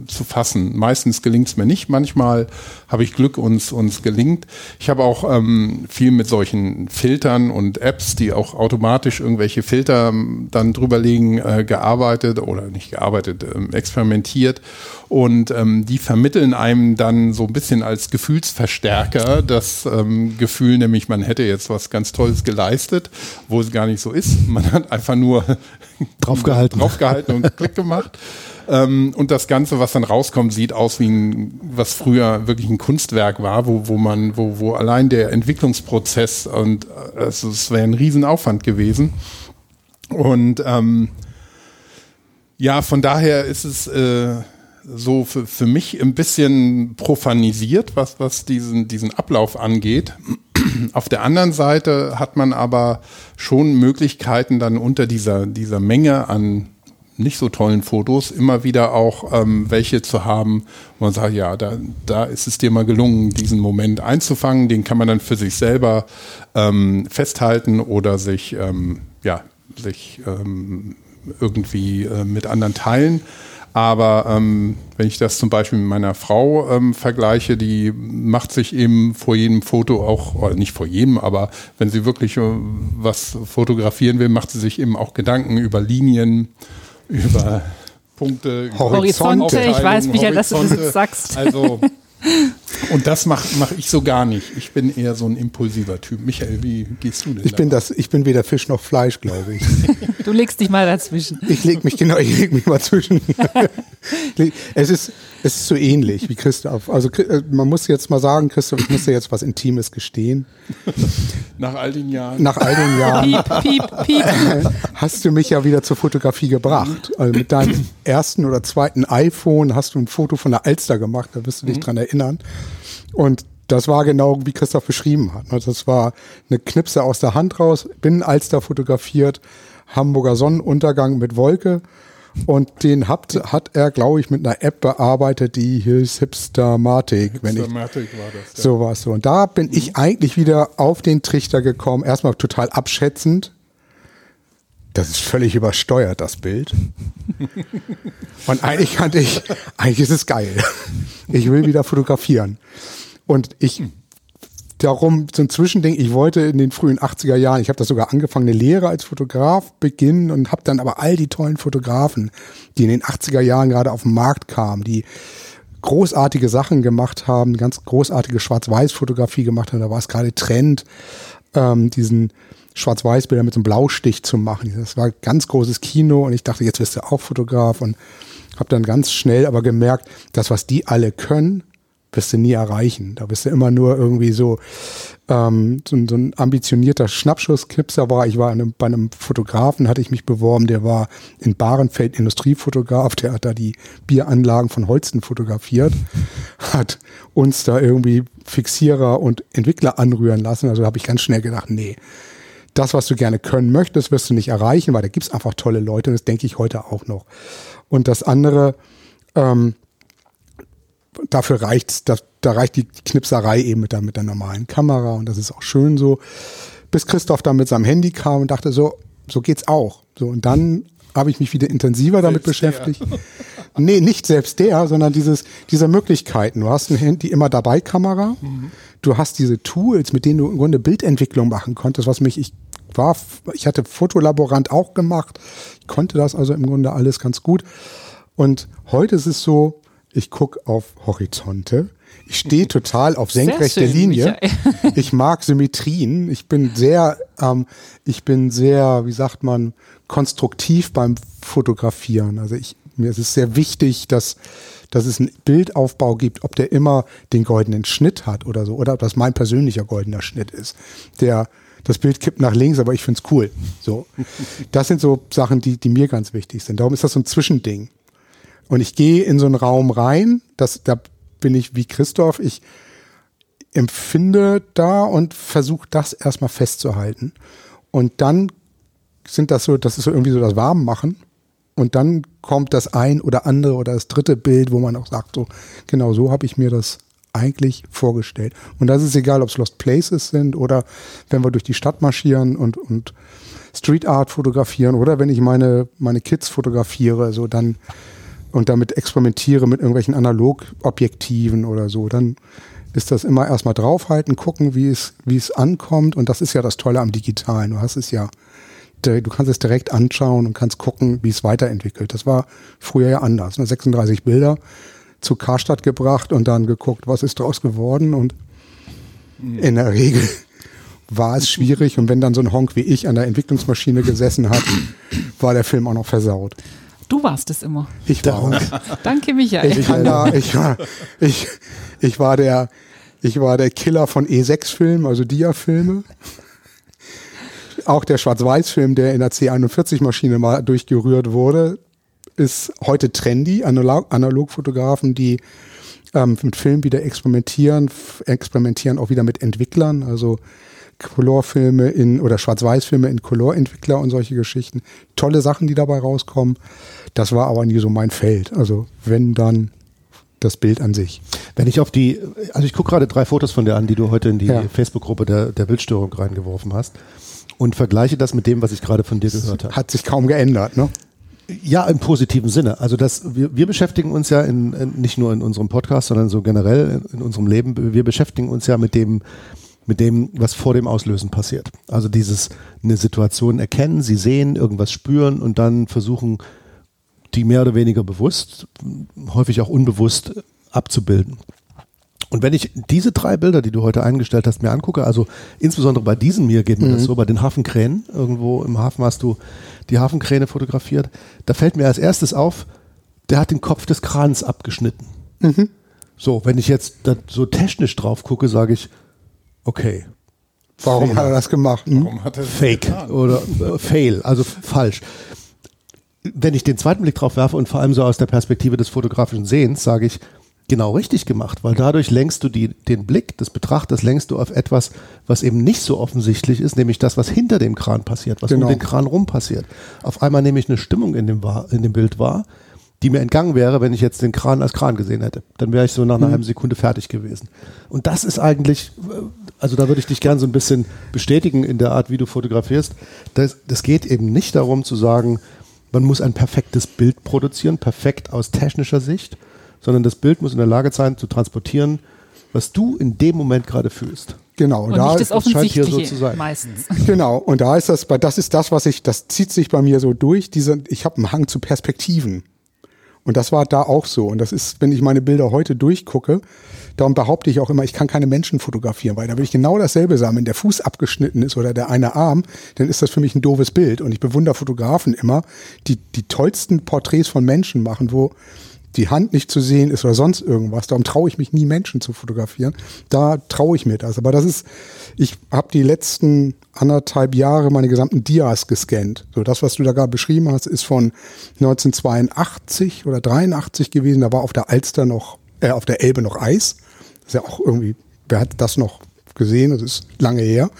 zu fassen. Meistens gelingt es mir nicht, manchmal habe ich Glück, uns uns gelingt. Ich habe auch ähm, viel mit solchen Filtern und Apps, die auch automatisch irgendwelche Filter ähm, dann drüberlegen, äh, gearbeitet oder nicht gearbeitet, ähm, experimentiert. Und ähm, die vermitteln einem dann so ein bisschen als Gefühlsverstärker das ähm, Gefühl, nämlich man hätte jetzt was ganz Tolles geleistet, wo es gar nicht so ist. Man hat einfach nur draufgehalten, [laughs] draufgehalten und Klick gemacht. Ähm, und das Ganze, was dann rauskommt, sieht aus wie ein, was früher wirklich ein Kunstwerk war, wo, wo man, wo, wo allein der Entwicklungsprozess und also es wäre ein Riesenaufwand gewesen. Und ähm, ja, von daher ist es äh, so für, für mich ein bisschen profanisiert, was, was diesen, diesen Ablauf angeht. Auf der anderen Seite hat man aber schon Möglichkeiten, dann unter dieser, dieser Menge an nicht so tollen Fotos immer wieder auch ähm, welche zu haben, wo man sagt, ja, da, da ist es dir mal gelungen, diesen Moment einzufangen. Den kann man dann für sich selber ähm, festhalten oder sich, ähm, ja, sich ähm, irgendwie äh, mit anderen teilen. Aber ähm, wenn ich das zum Beispiel mit meiner Frau ähm, vergleiche, die macht sich eben vor jedem Foto auch, nicht vor jedem, aber wenn sie wirklich äh, was fotografieren will, macht sie sich eben auch Gedanken über Linien, über Punkte. Horizonte, ich weiß, Michael, dass du das sagst. Also, [laughs] und das mache mach ich so gar nicht. Ich bin eher so ein impulsiver Typ. Michael, wie gehst du denn Ich bin da? das, ich bin weder Fisch noch Fleisch, glaube ich. [laughs] Du legst dich mal dazwischen. Ich leg mich genau, ich leg mich mal zwischen. [laughs] es ist, es ist so ähnlich wie Christoph. Also äh, man muss jetzt mal sagen, Christoph, ich muss dir jetzt was Intimes gestehen. Nach all den Jahren. Nach all den Jahren Piep, piep, piep. [laughs] hast du mich ja wieder zur Fotografie gebracht. Also mit deinem ersten oder zweiten iPhone hast du ein Foto von der Alster gemacht, da wirst du dich dran erinnern. Und das war genau wie Christoph beschrieben hat. Also Das war eine Knipse aus der Hand raus, bin Alster fotografiert, Hamburger Sonnenuntergang mit Wolke. Und den hat, hat er, glaube ich, mit einer App bearbeitet, die hieß Hipstermatic, ich Dramatik war das. Ja. so war es so. Und da bin ich eigentlich wieder auf den Trichter gekommen. Erstmal total abschätzend. Das ist völlig übersteuert, das Bild. [laughs] Und eigentlich kannte ich, eigentlich ist es geil. Ich will wieder fotografieren. Und ich, darum so ein Zwischending, ich wollte in den frühen 80er Jahren, ich habe das sogar angefangen, eine Lehre als Fotograf beginnen und habe dann aber all die tollen Fotografen, die in den 80er Jahren gerade auf den Markt kamen, die großartige Sachen gemacht haben, ganz großartige Schwarz-Weiß-Fotografie gemacht haben. Da war es gerade Trend, ähm, diesen Schwarz-Weiß-Bilder mit so einem Blaustich zu machen. Das war ganz großes Kino und ich dachte, jetzt wirst du auch Fotograf und habe dann ganz schnell aber gemerkt, das, was die alle können, wirst du nie erreichen. Da bist du immer nur irgendwie so, ähm, so, ein- so ein ambitionierter Schnappschussknipser war. Ich war in einem, bei einem Fotografen, hatte ich mich beworben, der war in Bahrenfeld Industriefotograf, der hat da die Bieranlagen von Holsten fotografiert, hat uns da irgendwie Fixierer und Entwickler anrühren lassen. Also habe ich ganz schnell gedacht, nee, das, was du gerne können möchtest, wirst du nicht erreichen, weil da gibt's einfach tolle Leute und das denke ich heute auch noch. Und das andere, ähm, dafür reicht's, da, da reicht die Knipserei eben mit der, mit der normalen Kamera und das ist auch schön so. Bis Christoph dann mit seinem Handy kam und dachte so, so geht's auch. So und dann habe ich mich wieder intensiver damit Selbst der. beschäftigt. Nee, nicht selbst der, sondern dieses, diese Möglichkeiten. Du hast ein Handy immer dabei Kamera. Du hast diese Tools, mit denen du im Grunde Bildentwicklung machen konntest, was mich, ich war, ich hatte Fotolaborant auch gemacht. Ich konnte das also im Grunde alles ganz gut. Und heute ist es so, ich gucke auf Horizonte. Ich stehe total auf senkrechte schön, Linie. Michael. [laughs] Ich mag Symmetrien. Ich bin sehr, ähm, ich bin sehr, wie sagt man, konstruktiv beim Fotografieren. Also ich, mir ist es sehr wichtig, dass, dass es einen Bildaufbau gibt, ob der immer den goldenen Schnitt hat oder so, oder ob das mein persönlicher goldener Schnitt ist. Der, das Bild kippt nach links, aber ich find's cool. So. Das sind so Sachen, die, die mir ganz wichtig sind. Darum ist das so ein Zwischending. Und ich gehe in so einen Raum rein, das, da bin ich wie Christoph, ich empfinde da und versuche das erstmal festzuhalten. Und dann sind das so, das ist so irgendwie so das Warmmachen. Und dann kommt das ein oder andere oder das dritte Bild, wo man auch sagt, so, genau so habe ich mir das eigentlich vorgestellt. Und das ist egal, ob es Lost Places sind oder wenn wir durch die Stadt marschieren und, und Street Art fotografieren oder wenn ich meine, meine Kids fotografiere, so dann und damit experimentiere mit irgendwelchen Analogobjektiven oder so, dann ist das immer erstmal draufhalten, gucken, wie es, wie es ankommt. Und das ist ja das Tolle am Digitalen. Du hast es ja, du kannst es direkt anschauen und kannst gucken, wie es weiterentwickelt. Das war früher ja anders. Ne? 36 Bilder zu Karstadt gebracht und dann geguckt, was ist draus geworden. Und in der Regel war es schwierig. Und wenn dann so ein Honk wie ich an der Entwicklungsmaschine gesessen hat, war der Film auch noch versaut. Du warst es immer. Ich war auch. Danke, Michael. Ich kann da, ich war, ich, ich war der, ich war der Killer von E6-Filmen, also Dia-Filme. Auch der Schwarz-Weiß-Film, der in der C41-Maschine mal durchgerührt wurde, ist heute trendy. Analog Analogfotografen, die ähm, mit Film wieder experimentieren, experimentieren auch wieder mit Entwicklern, also Colorfilme in oder Schwarz-Weiß-Filme in Color-Entwickler und solche Geschichten. Tolle Sachen, die dabei rauskommen. Das war aber nie so mein Feld. Also wenn dann das Bild an sich. Wenn ich auf die, also ich gucke gerade drei Fotos von dir an, die du heute in die Ja. Facebook-Gruppe der, der Bildstörung reingeworfen hast und vergleiche das mit dem, was ich gerade von dir gehört habe. Hat sich kaum geändert, ne? Ja, im positiven Sinne. Also das, wir, wir beschäftigen uns ja in, in, nicht nur in unserem Podcast, sondern so generell in, in unserem Leben. Wir beschäftigen uns ja mit dem, mit dem, was vor dem Auslösen passiert. Also dieses eine Situation erkennen, sie sehen, irgendwas spüren und dann versuchen die mehr oder weniger bewusst, häufig auch unbewusst abzubilden. Und wenn ich diese drei Bilder, die du heute eingestellt hast, mir angucke, also insbesondere bei diesem hier geht mir mhm. das so, bei den Hafenkränen, irgendwo im Hafen hast du die Hafenkräne fotografiert, da fällt mir als erstes auf, der hat den Kopf des Krans abgeschnitten. Mhm. So, wenn ich jetzt so technisch drauf gucke, sage ich, okay. Warum Fehler. hat er das gemacht? Hm? Warum hat er Fake getan? oder äh, Fail, also falsch. Wenn ich den zweiten Blick drauf werfe und vor allem so aus der Perspektive des fotografischen Sehens, sage ich, genau richtig gemacht, weil dadurch lenkst du die, den Blick des Betrachters, lenkst du auf etwas, was eben nicht so offensichtlich ist, nämlich das, was hinter dem Kran passiert, was genau. um den Kran rum passiert. Auf einmal nehme ich eine Stimmung in dem, in dem Bild wahr, die mir entgangen wäre, wenn ich jetzt den Kran als Kran gesehen hätte. Dann wäre ich so nach einer mhm. halben Sekunde fertig gewesen. Und das ist eigentlich, also da würde ich dich gern so ein bisschen bestätigen in der Art, wie du fotografierst. Das, das geht eben nicht darum zu sagen, man muss ein perfektes Bild produzieren, perfekt aus technischer Sicht, sondern das Bild muss in der Lage sein zu transportieren, was du in dem Moment gerade fühlst. Genau, und da nicht das Offensichtliche scheint hier so zu sein. meistens. [laughs] Genau, und da ist das, das ist das, was ich, das zieht sich bei mir so durch. Diese, ich habe einen Hang zu Perspektiven. Und das war da auch so. Und das ist, wenn ich meine Bilder heute durchgucke, darum behaupte ich auch immer, ich kann keine Menschen fotografieren, weil da will ich genau dasselbe sagen. Wenn der Fuß abgeschnitten ist oder der eine Arm, dann ist das für mich ein doofes Bild. Und ich bewundere Fotografen immer, die die tollsten Porträts von Menschen machen, wo die Hand nicht zu sehen ist oder sonst irgendwas. Darum traue ich mich nie, Menschen zu fotografieren. Da traue ich mir das. Aber das ist, ich habe die letzten anderthalb Jahre meine gesamten Dias gescannt. So das, was du da gerade beschrieben hast, ist von 1982 oder 83 gewesen. Da war auf der Alster noch, äh, auf der Elbe noch Eis. Das ist ja auch irgendwie, wer hat das noch gesehen? Das ist lange her.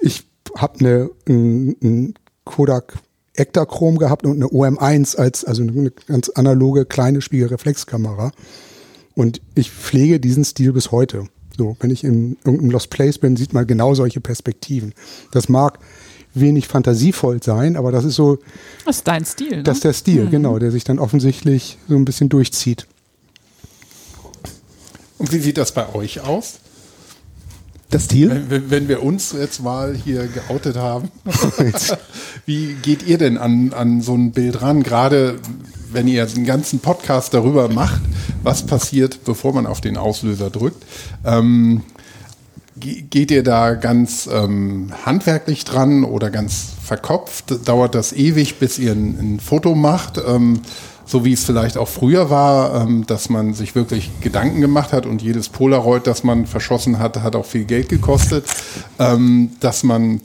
Ich habe eine, ein, ein Kodak Ektachrom gehabt und eine OM1 als, also eine ganz analoge kleine Spiegelreflexkamera. Und ich pflege diesen Stil bis heute. So, wenn ich in irgendeinem Lost Place bin, sieht man genau solche Perspektiven. Das mag wenig fantasievoll sein, aber das ist so. Das ist dein Stil. Ne? Das ist der Stil, mhm. genau, der sich dann offensichtlich so ein bisschen durchzieht. Und wie sieht das bei euch aus? Das Stil? Wenn, wenn, wir uns jetzt mal hier geoutet haben, [laughs] wie geht ihr denn an, an so ein Bild ran? Gerade wenn ihr einen ganzen Podcast darüber macht, was passiert, bevor man auf den Auslöser drückt. Ähm, geht ihr da ganz ähm, handwerklich dran oder ganz verkopft? Dauert das ewig, bis ihr ein, ein Foto macht? Ähm, so wie es vielleicht auch früher war, ähm, dass man sich wirklich Gedanken gemacht hat und jedes Polaroid, das man verschossen hat, hat auch viel Geld gekostet, ähm, dass man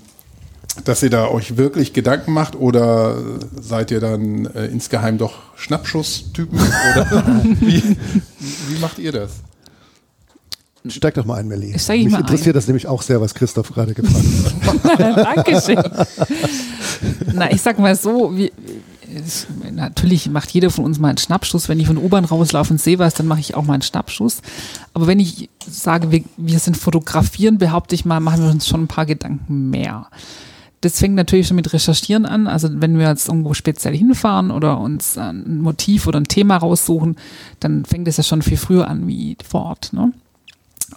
dass ihr da euch wirklich Gedanken macht oder seid ihr dann äh, insgeheim doch Schnappschusstypen? Oder [laughs] wie, wie macht ihr das? Steig doch mal ein, Melli. Mich interessiert ein. das nämlich auch sehr, was Christoph gerade gefragt hat. [laughs] Dankeschön. Na, ich sag mal so, wie, es, natürlich macht jeder von uns mal einen Schnappschuss. Wenn ich von der U-Bahn rauslaufe und sehe was, dann mache ich auch mal einen Schnappschuss. Aber wenn ich sage, wir, wir sind fotografieren, behaupte ich mal, machen wir uns schon ein paar Gedanken mehr. Das fängt natürlich schon mit Recherchieren an. Also wenn wir jetzt irgendwo speziell hinfahren oder uns ein Motiv oder ein Thema raussuchen, dann fängt es ja schon viel früher an wie vor Ort. Ne?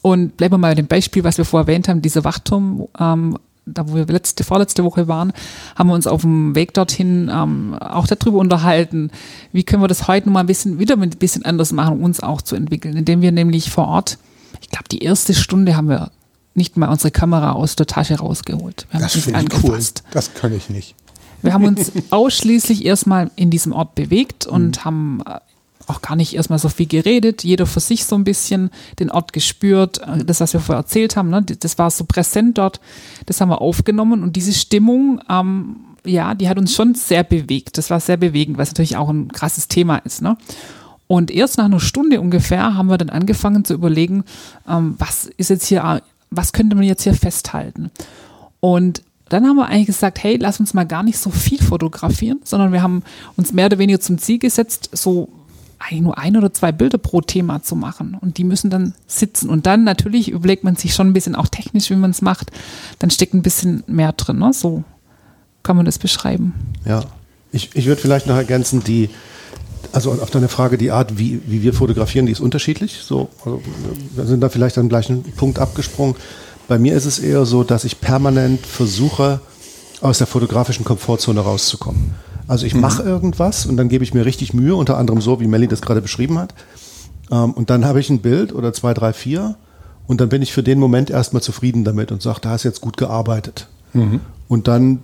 Und bleiben wir mal bei dem Beispiel, was wir vorher erwähnt haben, dieser Wachturm, ähm, da wo wir letzte, vorletzte Woche waren, haben wir uns auf dem Weg dorthin ähm, auch darüber unterhalten, wie können wir das heute noch mal ein bisschen, wieder ein bisschen anders machen, um uns auch zu entwickeln, indem wir nämlich vor Ort, ich glaube, die erste Stunde haben wir nicht mal unsere Kamera aus der Tasche rausgeholt. Wir haben das finde ich cool. Das kann ich nicht. Wir haben uns [laughs] ausschließlich erstmal in diesem Ort bewegt und mhm. haben äh, auch gar nicht erstmal so viel geredet, jeder für sich so ein bisschen den Ort gespürt, äh, das, was wir vorher erzählt haben, ne, das war so präsent dort, das haben wir aufgenommen und diese Stimmung, ähm, ja, die hat uns schon sehr bewegt. Das war sehr bewegend, was natürlich auch ein krasses Thema ist. Ne? Und erst nach einer Stunde ungefähr haben wir dann angefangen zu überlegen, ähm, was ist jetzt hier, was könnte man jetzt hier festhalten? Und dann haben wir eigentlich gesagt, hey, lass uns mal gar nicht so viel fotografieren, sondern wir haben uns mehr oder weniger zum Ziel gesetzt, so eigentlich nur ein oder zwei Bilder pro Thema zu machen. Und die müssen dann sitzen. Und dann natürlich überlegt man sich schon ein bisschen auch technisch, wie man es macht. Dann steckt ein bisschen mehr drin. Ne? So kann man das beschreiben. Ja, ich, ich würde vielleicht noch ergänzen, die, also auf deine Frage, die Art, wie, wie wir fotografieren, die ist unterschiedlich. So, also wir sind da vielleicht am gleichen Punkt abgesprungen. Bei mir ist es eher so, dass ich permanent versuche, aus der fotografischen Komfortzone rauszukommen. Also ich mache irgendwas und dann gebe ich mir richtig Mühe, unter anderem so, wie Melly das gerade beschrieben hat. Ähm, und dann habe ich ein Bild oder zwei, drei, vier und dann bin ich für den Moment erstmal zufrieden damit und sage, da hast jetzt gut gearbeitet. Und dann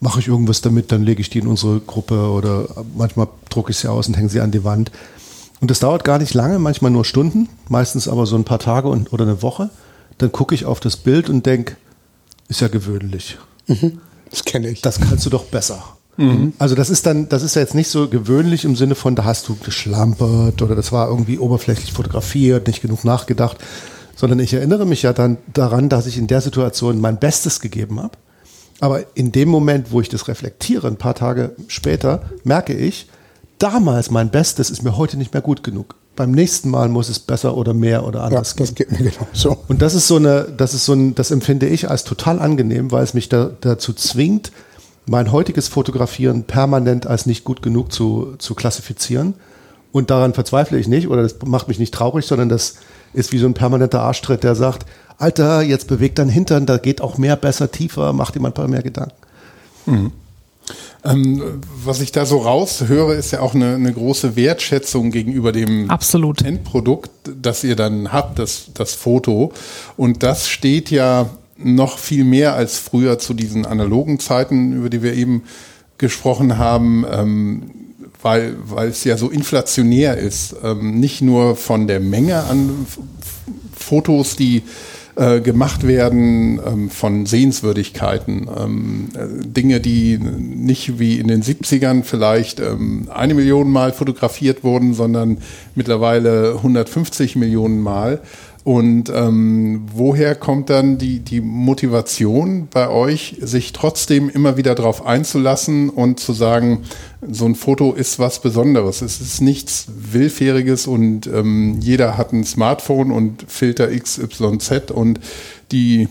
mache ich irgendwas damit, dann lege ich die in unsere Gruppe oder manchmal drucke ich sie aus und hänge sie an die Wand. Und das dauert gar nicht lange, manchmal nur Stunden, meistens aber so ein paar Tage und, oder eine Woche. Dann gucke ich auf das Bild und denke, ist ja gewöhnlich. Das kenne ich. Das kannst du doch besser. Also das ist dann, das ist ja jetzt nicht so gewöhnlich im Sinne von, da hast du geschlampert oder das war irgendwie oberflächlich fotografiert, nicht genug nachgedacht, sondern ich erinnere mich ja dann daran, dass ich in der Situation mein Bestes gegeben habe. Aber in dem Moment, wo ich das reflektiere, ein paar Tage später, merke ich, damals mein Bestes ist mir heute nicht mehr gut genug. Beim nächsten Mal muss es besser oder mehr oder ja, anders das gehen. geht mir genauso. Und das ist so eine, das ist so ein, das empfinde ich als total angenehm, weil es mich da, dazu zwingt, mein heutiges Fotografieren permanent als nicht gut genug zu, zu klassifizieren. Und daran verzweifle ich nicht oder das macht mich nicht traurig, sondern das ist wie so ein permanenter Arschtritt, der sagt, Alter, jetzt bewegt dein Hintern, da geht auch mehr, besser, tiefer, mach dir mal ein paar mehr Gedanken. Ähm, was ich da so raushöre, ist ja auch eine, eine große Wertschätzung gegenüber dem Absolut. Endprodukt, das ihr dann habt, das, das Foto. Und das steht ja noch viel mehr als früher zu diesen analogen Zeiten, über die wir eben gesprochen haben, ähm, weil, weil es ja so inflationär ist. Ähm, nicht nur von der Menge an F- Fotos, die äh, gemacht werden ähm, von Sehenswürdigkeiten. Ähm, äh, Dinge, die nicht wie in den 70ern vielleicht ähm, eine Million Mal fotografiert wurden, sondern mittlerweile 150 Millionen Mal. Und ähm, woher kommt dann die, die Motivation bei euch, sich trotzdem immer wieder darauf einzulassen und zu sagen, so ein Foto ist was Besonderes. Es ist nichts Willfähriges und ähm, jeder hat ein Smartphone und Filter XYZ und die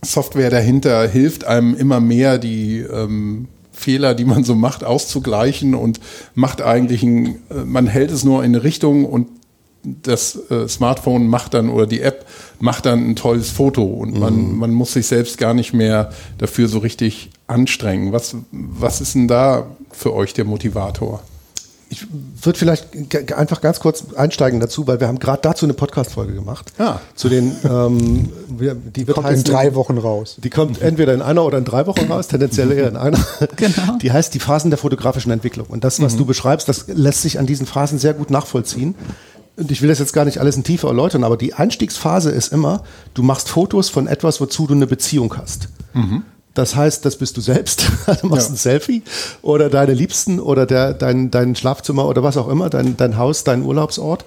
Software dahinter hilft einem immer mehr, die ähm, Fehler, die man so macht, auszugleichen und macht eigentlich ein, äh, man hält es nur in eine Richtung und das äh, Smartphone macht dann oder die App macht dann ein tolles Foto und man, man muss sich selbst gar nicht mehr dafür so richtig anstrengen. Was, was ist denn da für euch der Motivator? Ich würde vielleicht einfach ganz kurz einsteigen dazu, weil wir haben gerade dazu eine Podcast-Folge gemacht. Ah. Zu den, ähm, wir, die wird Kommt in heißen- drei Wochen raus. Die kommt entweder in einer oder in drei Wochen raus, tendenziell eher in einer. [laughs] Genau. Die heißt die Phasen der fotografischen Entwicklung. Und das, was du beschreibst, das lässt sich an diesen Phasen sehr gut nachvollziehen. Und ich will das jetzt gar nicht alles in Tiefe erläutern, aber die Einstiegsphase ist immer, du machst Fotos von etwas, wozu du eine Beziehung hast. Das heißt, das bist du selbst. [laughs] Du machst Ja. ein Selfie oder deine Liebsten oder der, dein, dein Schlafzimmer oder was auch immer, dein, dein Haus, dein Urlaubsort.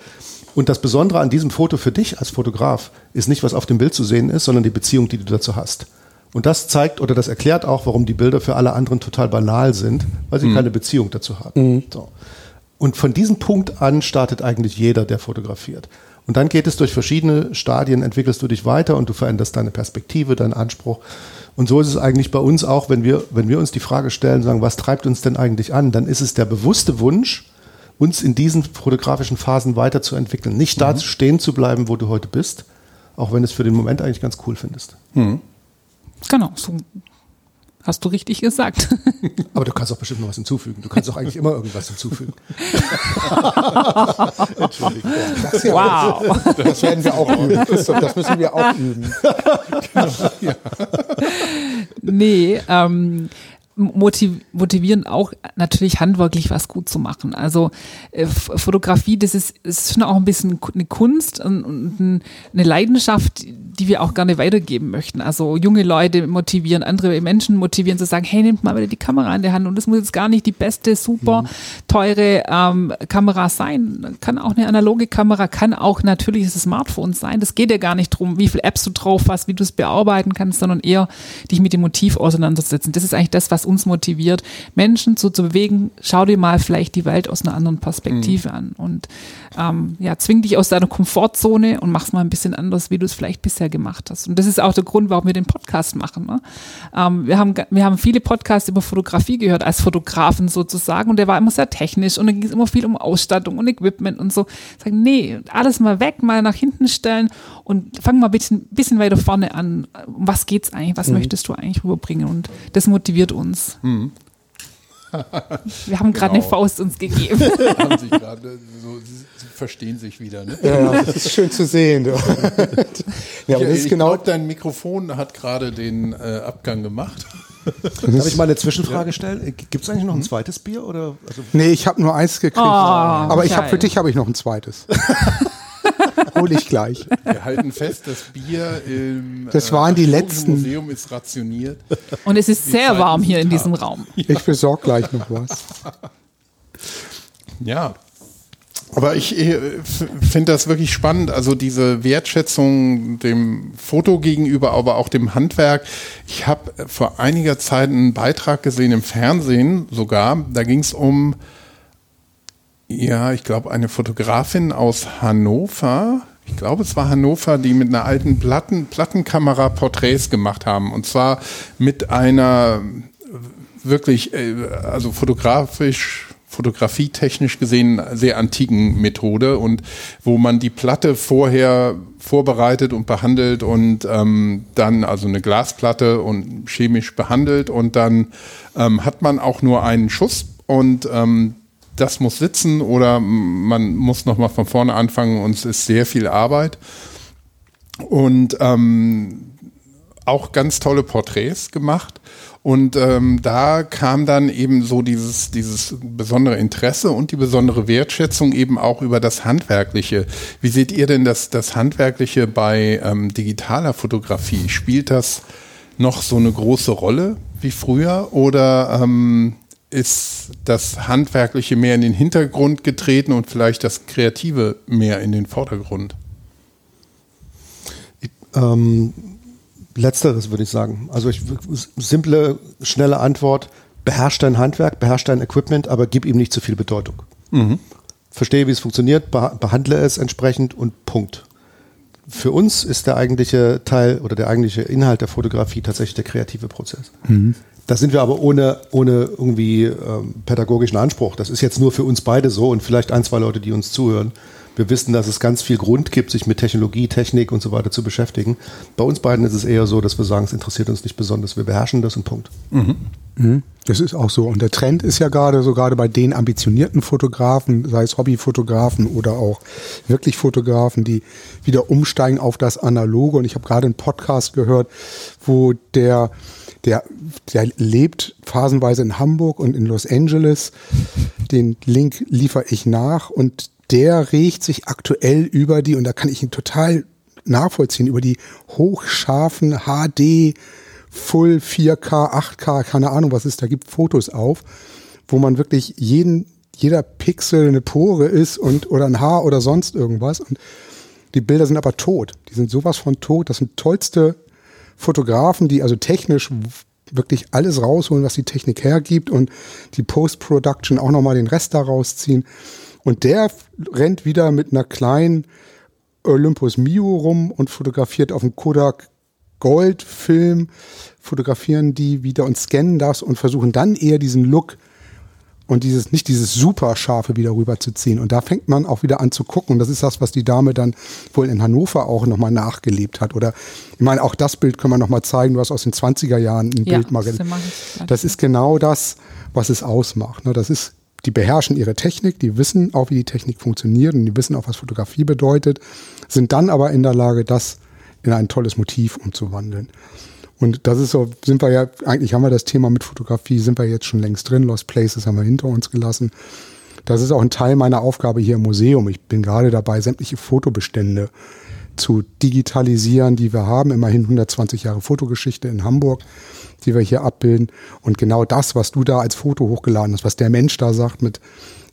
Und das Besondere an diesem Foto für dich als Fotograf ist nicht, was auf dem Bild zu sehen ist, sondern die Beziehung, die du dazu hast. Und das zeigt oder das erklärt auch, warum die Bilder für alle anderen total banal sind, weil sie keine Beziehung dazu haben. So. Und von diesem Punkt an startet eigentlich jeder, der fotografiert. Und dann geht es durch verschiedene Stadien, entwickelst du dich weiter und du veränderst deine Perspektive, deinen Anspruch. Und so ist es eigentlich bei uns auch, wenn wir, wenn wir uns die Frage stellen, sagen, was treibt uns denn eigentlich an, dann ist es der bewusste Wunsch, uns in diesen fotografischen Phasen weiterzuentwickeln. Nicht da stehen zu bleiben, wo du heute bist, auch wenn du es für den Moment eigentlich ganz cool findest. Genau, so hast du richtig gesagt. [laughs] Aber du kannst auch bestimmt noch was hinzufügen. Du kannst auch eigentlich immer irgendwas hinzufügen. [laughs] Entschuldigung. Das, ja, Wow. das werden wir auch üben. Christoph, das müssen wir auch üben. [laughs] Nee, ähm, motivieren auch natürlich handwerklich was gut zu machen. Also äh, Fotografie, das ist, ist schon auch ein bisschen eine Kunst und, und ein- eine Leidenschaft, die wir auch gerne weitergeben möchten. Also junge Leute motivieren, andere Menschen motivieren zu sagen, hey, nehmt mal wieder die Kamera in der Hand und das muss jetzt gar nicht die beste, super teure ähm, Kamera sein. Kann auch eine analoge Kamera, kann auch natürlich das Smartphone sein. Das geht ja gar nicht drum, wie viel Apps du drauf hast, wie du es bearbeiten kannst, sondern eher dich mit dem Motiv auseinandersetzen. Das ist eigentlich das, was uns motiviert, Menschen so zu bewegen. Schau dir mal vielleicht die Welt aus einer anderen Perspektive an und ähm, ja, zwing dich aus deiner Komfortzone und mach's mal ein bisschen anders, wie du es vielleicht bisher gemacht hast. Und das ist auch der Grund, warum wir den Podcast machen. Ne? Ähm, wir, haben, wir haben viele Podcasts über Fotografie gehört, als Fotografen sozusagen, und der war immer sehr technisch und dann ging es immer viel um Ausstattung und Equipment und so. Sagen, nee, alles mal weg, mal nach hinten stellen und fang mal ein bisschen, bisschen weiter vorne an. Um was geht's eigentlich? Was möchtest du eigentlich rüberbringen? Und das motiviert uns. Wir haben gerade Genau. eine Faust uns gegeben. [laughs] Haben sich gerade so, sie verstehen sich wieder, ne? Ja, ja, das ist schön zu sehen. du. [laughs] ja, ist ich genau. glaube, dein Mikrofon hat gerade den äh, Abgang gemacht. Darf ich mal eine Zwischenfrage stellen? Gibt es eigentlich noch ein zweites Bier? Oder, also, Nee, ich habe nur eins gekriegt. aber ich habe für dich habe ich noch ein zweites. [laughs] Hol ich gleich. Wir halten fest, das Bier im Das waren die letzten- Museum ist rationiert. Und es ist sehr Zeiten warm hier in diesem. Raum. Ich besorge gleich noch was. [laughs] Ja. Aber ich finde das wirklich spannend, also diese Wertschätzung dem Foto gegenüber, aber auch dem Handwerk. Ich habe vor einiger Zeit einen Beitrag gesehen im Fernsehen sogar, da ging es um, ja, ich glaube, eine Fotografin aus Hannover, ich glaube, es war Hannover, die mit einer alten Platten, Plattenkamera Porträts gemacht haben. Und zwar mit einer wirklich, äh, also fotografisch, fotografietechnisch gesehen sehr antiken Methode und wo man die Platte vorher vorbereitet und behandelt und ähm, dann also eine Glasplatte und chemisch behandelt und dann ähm, hat man auch nur einen Schuss und ähm, das muss sitzen oder man muss nochmal von vorne anfangen und es ist sehr viel Arbeit. Und ähm, auch ganz tolle Porträts gemacht. Und ähm, da kam dann eben so dieses, dieses besondere Interesse und die besondere Wertschätzung eben auch über das Handwerkliche. Wie seht ihr denn das, das Handwerkliche bei ähm, digitaler Fotografie? Spielt das noch so eine große Rolle wie früher oder ähm, ist das Handwerkliche mehr in den Hintergrund getreten und vielleicht das Kreative mehr in den Vordergrund? ähm, letzteres würde ich sagen. Also ich, simple, schnelle Antwort. Beherrscht dein Handwerk, beherrscht dein Equipment, aber gib ihm nicht zu viel Bedeutung. Verstehe, wie es funktioniert, beha- behandle es entsprechend und Punkt. Für uns ist der eigentliche Teil oder der eigentliche Inhalt der Fotografie tatsächlich der kreative Prozess. Da sind wir aber ohne, ohne irgendwie ähm, pädagogischen Anspruch. Das ist jetzt nur für uns beide so und vielleicht ein, zwei Leute, die uns zuhören. Wir wissen, dass es ganz viel Grund gibt, sich mit Technologie, Technik und so weiter zu beschäftigen. Bei uns beiden ist es eher so, dass wir sagen, es interessiert uns nicht besonders. Wir beherrschen das und Punkt. Das ist auch so. Und der Trend ist ja gerade so gerade bei den ambitionierten Fotografen, sei es Hobbyfotografen oder auch wirklich Fotografen, die wieder umsteigen auf das Analoge. Und ich habe gerade einen Podcast gehört, wo der, der, der lebt phasenweise in Hamburg und in Los Angeles. Den Link liefere ich nach und der regt sich aktuell über die, und da kann ich ihn total nachvollziehen, über die hochscharfen HD Full 4K, 8K, keine Ahnung, was es da gibt, Fotos auf, wo man wirklich jeden, jeder Pixel eine Pore ist und oder ein Haar oder sonst irgendwas. Und die Bilder sind aber tot. Die sind sowas von tot. Das sind tollste Fotografen, die also technisch wirklich alles rausholen, was die Technik hergibt und die Post-Production auch nochmal den Rest da rausziehen. Und der rennt wieder mit einer kleinen Olympus Mio rum und fotografiert auf dem Kodak Gold-Film, fotografieren die wieder und scannen das und versuchen dann eher diesen Look und dieses, nicht dieses super scharfe wieder rüberzuziehen. Und da fängt man auch wieder an zu gucken. Das ist das, was die Dame dann wohl in Hannover auch nochmal nachgelebt hat. Oder, ich meine, auch das Bild können wir nochmal zeigen. Du hast aus den 20er Jahren ein Ja, Bild mal das. Das ist genau das, was es ausmacht. Ne? Das ist, die beherrschen ihre Technik, die wissen auch, wie die Technik funktioniert und die wissen auch, was Fotografie bedeutet, sind dann aber in der Lage, das in ein tolles Motiv umzuwandeln. Und das ist so, sind wir ja, eigentlich haben wir das Thema mit Fotografie, sind wir jetzt schon längst drin. Lost Places haben wir hinter uns gelassen. Das ist auch ein Teil meiner Aufgabe hier im Museum. Ich bin gerade dabei, sämtliche Fotobestände zu digitalisieren, die wir haben. Immerhin 120 Jahre Fotogeschichte in Hamburg, die wir hier abbilden. Und genau das, was du da als Foto hochgeladen hast, was der Mensch da sagt mit,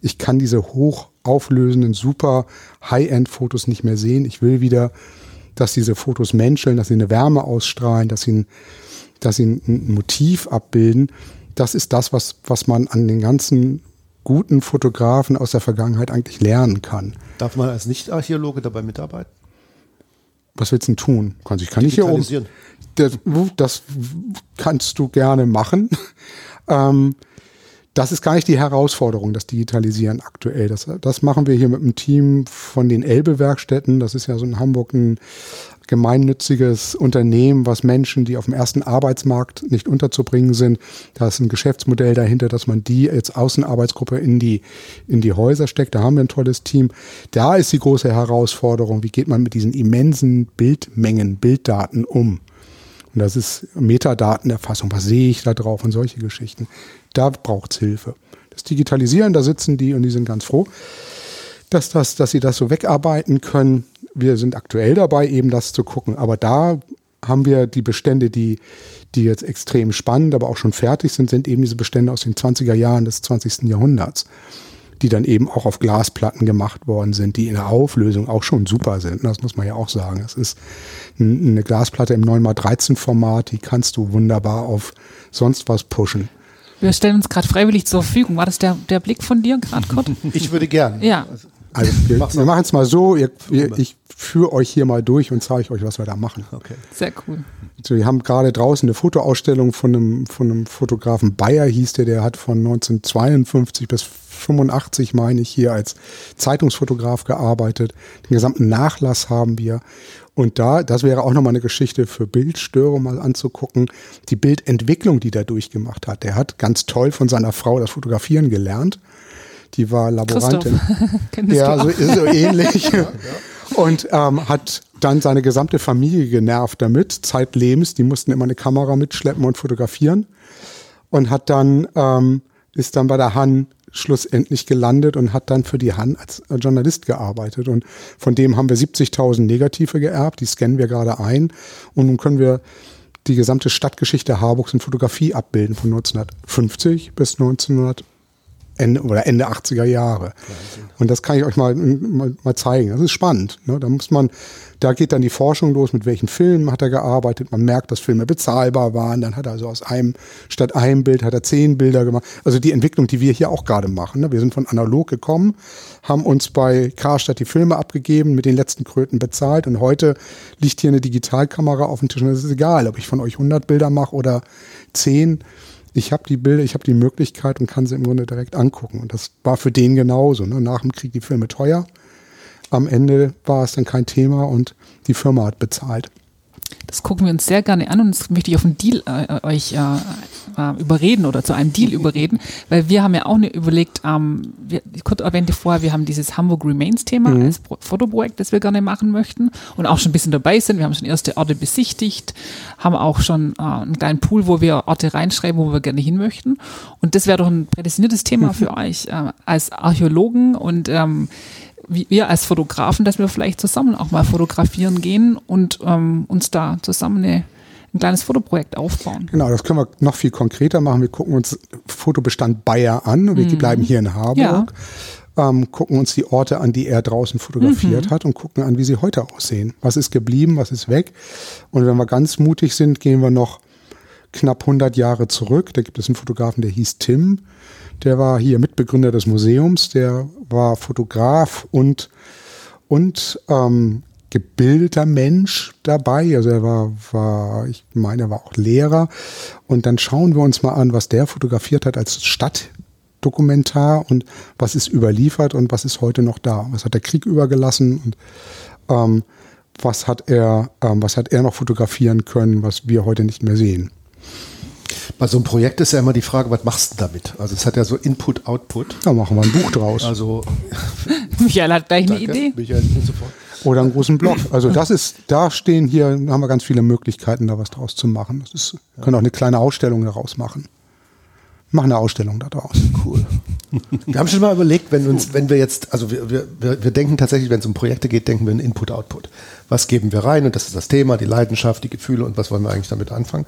ich kann diese hochauflösenden, super High-End-Fotos nicht mehr sehen. Ich will wieder, dass diese Fotos menscheln, dass sie eine Wärme ausstrahlen, dass sie ein, dass sie ein, Motiv abbilden. Das ist das, was, was man an den ganzen guten Fotografen aus der Vergangenheit eigentlich lernen kann. Darf man als Nicht-Archäologe dabei mitarbeiten? Was willst du denn tun? Kannst, ich kann nicht hier oben. Das, das kannst du gerne machen. [laughs] Ähm, das ist gar nicht die Herausforderung, das Digitalisieren aktuell. Das, das machen wir hier mit einem Team von den Elbe-Werkstätten. Das ist ja so in Hamburg ein gemeinnütziges Unternehmen, was Menschen, die auf dem ersten Arbeitsmarkt nicht unterzubringen sind, da ist ein Geschäftsmodell dahinter, dass man die als Außenarbeitsgruppe in die, in die Häuser steckt. Da haben wir ein tolles Team. Da ist die große Herausforderung, wie geht man mit diesen immensen Bildmengen, Bilddaten um? Und das ist Metadatenerfassung. Was sehe ich da drauf und solche Geschichten. Da braucht's Hilfe. Das Digitalisieren, da sitzen die und die sind ganz froh, dass, das, dass sie das so wegarbeiten können. Wir sind aktuell dabei, eben das zu gucken. Aber da haben wir die Bestände, die, die jetzt extrem spannend, aber auch schon fertig sind, sind eben diese Bestände aus den 20er Jahren des 20. Jahrhunderts, die dann eben auch auf Glasplatten gemacht worden sind, die in der Auflösung auch schon super sind. Das muss man ja auch sagen. Es ist eine Glasplatte im 9x13 Format, die kannst du wunderbar auf sonst was pushen. Wir stellen uns gerade freiwillig zur Verfügung. War das der, der Blick von dir gerade, Kurt? [laughs] Ich würde gern. Ja. Also wir, wir machen es mal so, ihr, ihr, ich führe euch hier mal durch und zeige euch, was wir da machen. Okay. Sehr cool. So, wir haben gerade draußen eine Fotoausstellung von einem, von einem Fotografen Bayer hieß der, der hat von 1952 bis 85, meine ich, hier als Zeitungsfotograf gearbeitet. Den gesamten Nachlass haben wir. Und da, das wäre auch nochmal eine Geschichte für Bildstörer mal anzugucken, die Bildentwicklung, die der durchgemacht hat. Der hat ganz toll von seiner Frau das Fotografieren gelernt. Die war Laborantin. [laughs] ja, so, so [laughs] ähnlich. Und ähm, hat dann seine gesamte Familie genervt damit, zeitlebens. Die mussten immer eine Kamera mitschleppen und fotografieren. Und hat dann, ähm, ist dann bei der Han schlussendlich gelandet und hat dann für die Han als Journalist gearbeitet. Und von dem haben wir 70.000 Negative geerbt, die scannen wir gerade ein. Und nun können wir die gesamte Stadtgeschichte Harburgs in Fotografie abbilden, von 1950 bis 1900 Ende oder Ende 80er Jahre. Wahnsinn. Und das kann ich euch mal, mal, mal zeigen. Das ist spannend. Ne? Da muss man, da geht dann die Forschung los, mit welchen Filmen hat er gearbeitet. Man merkt, dass Filme bezahlbar waren. Dann hat er also aus einem, statt einem Bild hat er zehn Bilder gemacht. Also die Entwicklung, die wir hier auch gerade machen. Ne? Wir sind von analog gekommen, haben uns bei Karstadt die Filme abgegeben, mit den letzten Kröten bezahlt. Und heute liegt hier eine Digitalkamera auf dem Tisch. Und es ist egal, ob ich von euch 100 Bilder mache oder 10 ich habe die Bilder, ich habe die Möglichkeit und kann sie im Grunde direkt angucken. Und das war für den genauso. Ne? Nach dem Krieg die Filme teuer. Am Ende war es dann kein Thema und die Firma hat bezahlt. Das gucken wir uns sehr gerne an und das möchte ich auf einen Deal äh, euch äh, äh, überreden oder zu einem Deal [laughs] überreden, weil wir haben ja auch nicht überlegt, ähm, wir, Kurt erwähnte vorher, wir haben dieses Hamburg Remains Thema mhm. als Pro Fotoprojekt, das wir gerne machen möchten und auch schon ein bisschen dabei sind. Wir haben schon erste Orte besichtigt, haben auch schon äh, einen kleinen Pool, wo wir Orte reinschreiben, wo wir gerne hin möchten. Und das wäre doch ein prädestiniertes Thema [laughs] für euch äh, als Archäologen und ähm, wir als Fotografen, dass wir vielleicht zusammen auch mal fotografieren gehen und ähm, uns da zusammen eine, ein kleines Fotoprojekt aufbauen. Genau, das können wir noch viel konkreter machen. Wir gucken uns Fotobestand Bayer an. Wir mhm. bleiben hier in Harburg. Ja. Ähm, gucken uns die Orte an, die er draußen fotografiert mhm. hat und gucken an, wie sie heute aussehen. Was ist geblieben, was ist weg? Und wenn wir ganz mutig sind, gehen wir noch knapp 100 Jahre zurück. Da gibt es einen Fotografen, der hieß Tim. Der war hier Mitbegründer des Museums. Der war Fotograf und, und ähm, gebildeter Mensch dabei. Also er war, war, ich meine, er war auch Lehrer. Und dann schauen wir uns mal an, was der fotografiert hat als Stadtdokumentar und was ist überliefert und was ist heute noch da. Was hat der Krieg übergelassen und ähm, was hat er, ähm, was hat er noch fotografieren können, was wir heute nicht mehr sehen. Bei so einem Projekt ist ja immer die Frage, was machst du damit? Also es hat ja so Input, Output. Da machen wir ein Buch draus. Also [laughs] Michael hat gleich eine Idee. Michael sofort. Oder einen großen Blog. Also das ist, da stehen hier, haben wir ganz viele Möglichkeiten, da was draus zu machen. Das ist, können auch eine kleine Ausstellung daraus machen. Machen eine Ausstellung daraus. Cool. Wir haben schon mal überlegt, wenn uns, wenn wir jetzt, also wir, wir, wir denken tatsächlich, wenn es um Projekte geht, denken wir in Input-Output. Was geben wir rein? Und das ist das Thema, die Leidenschaft, die Gefühle und was wollen wir eigentlich damit anfangen?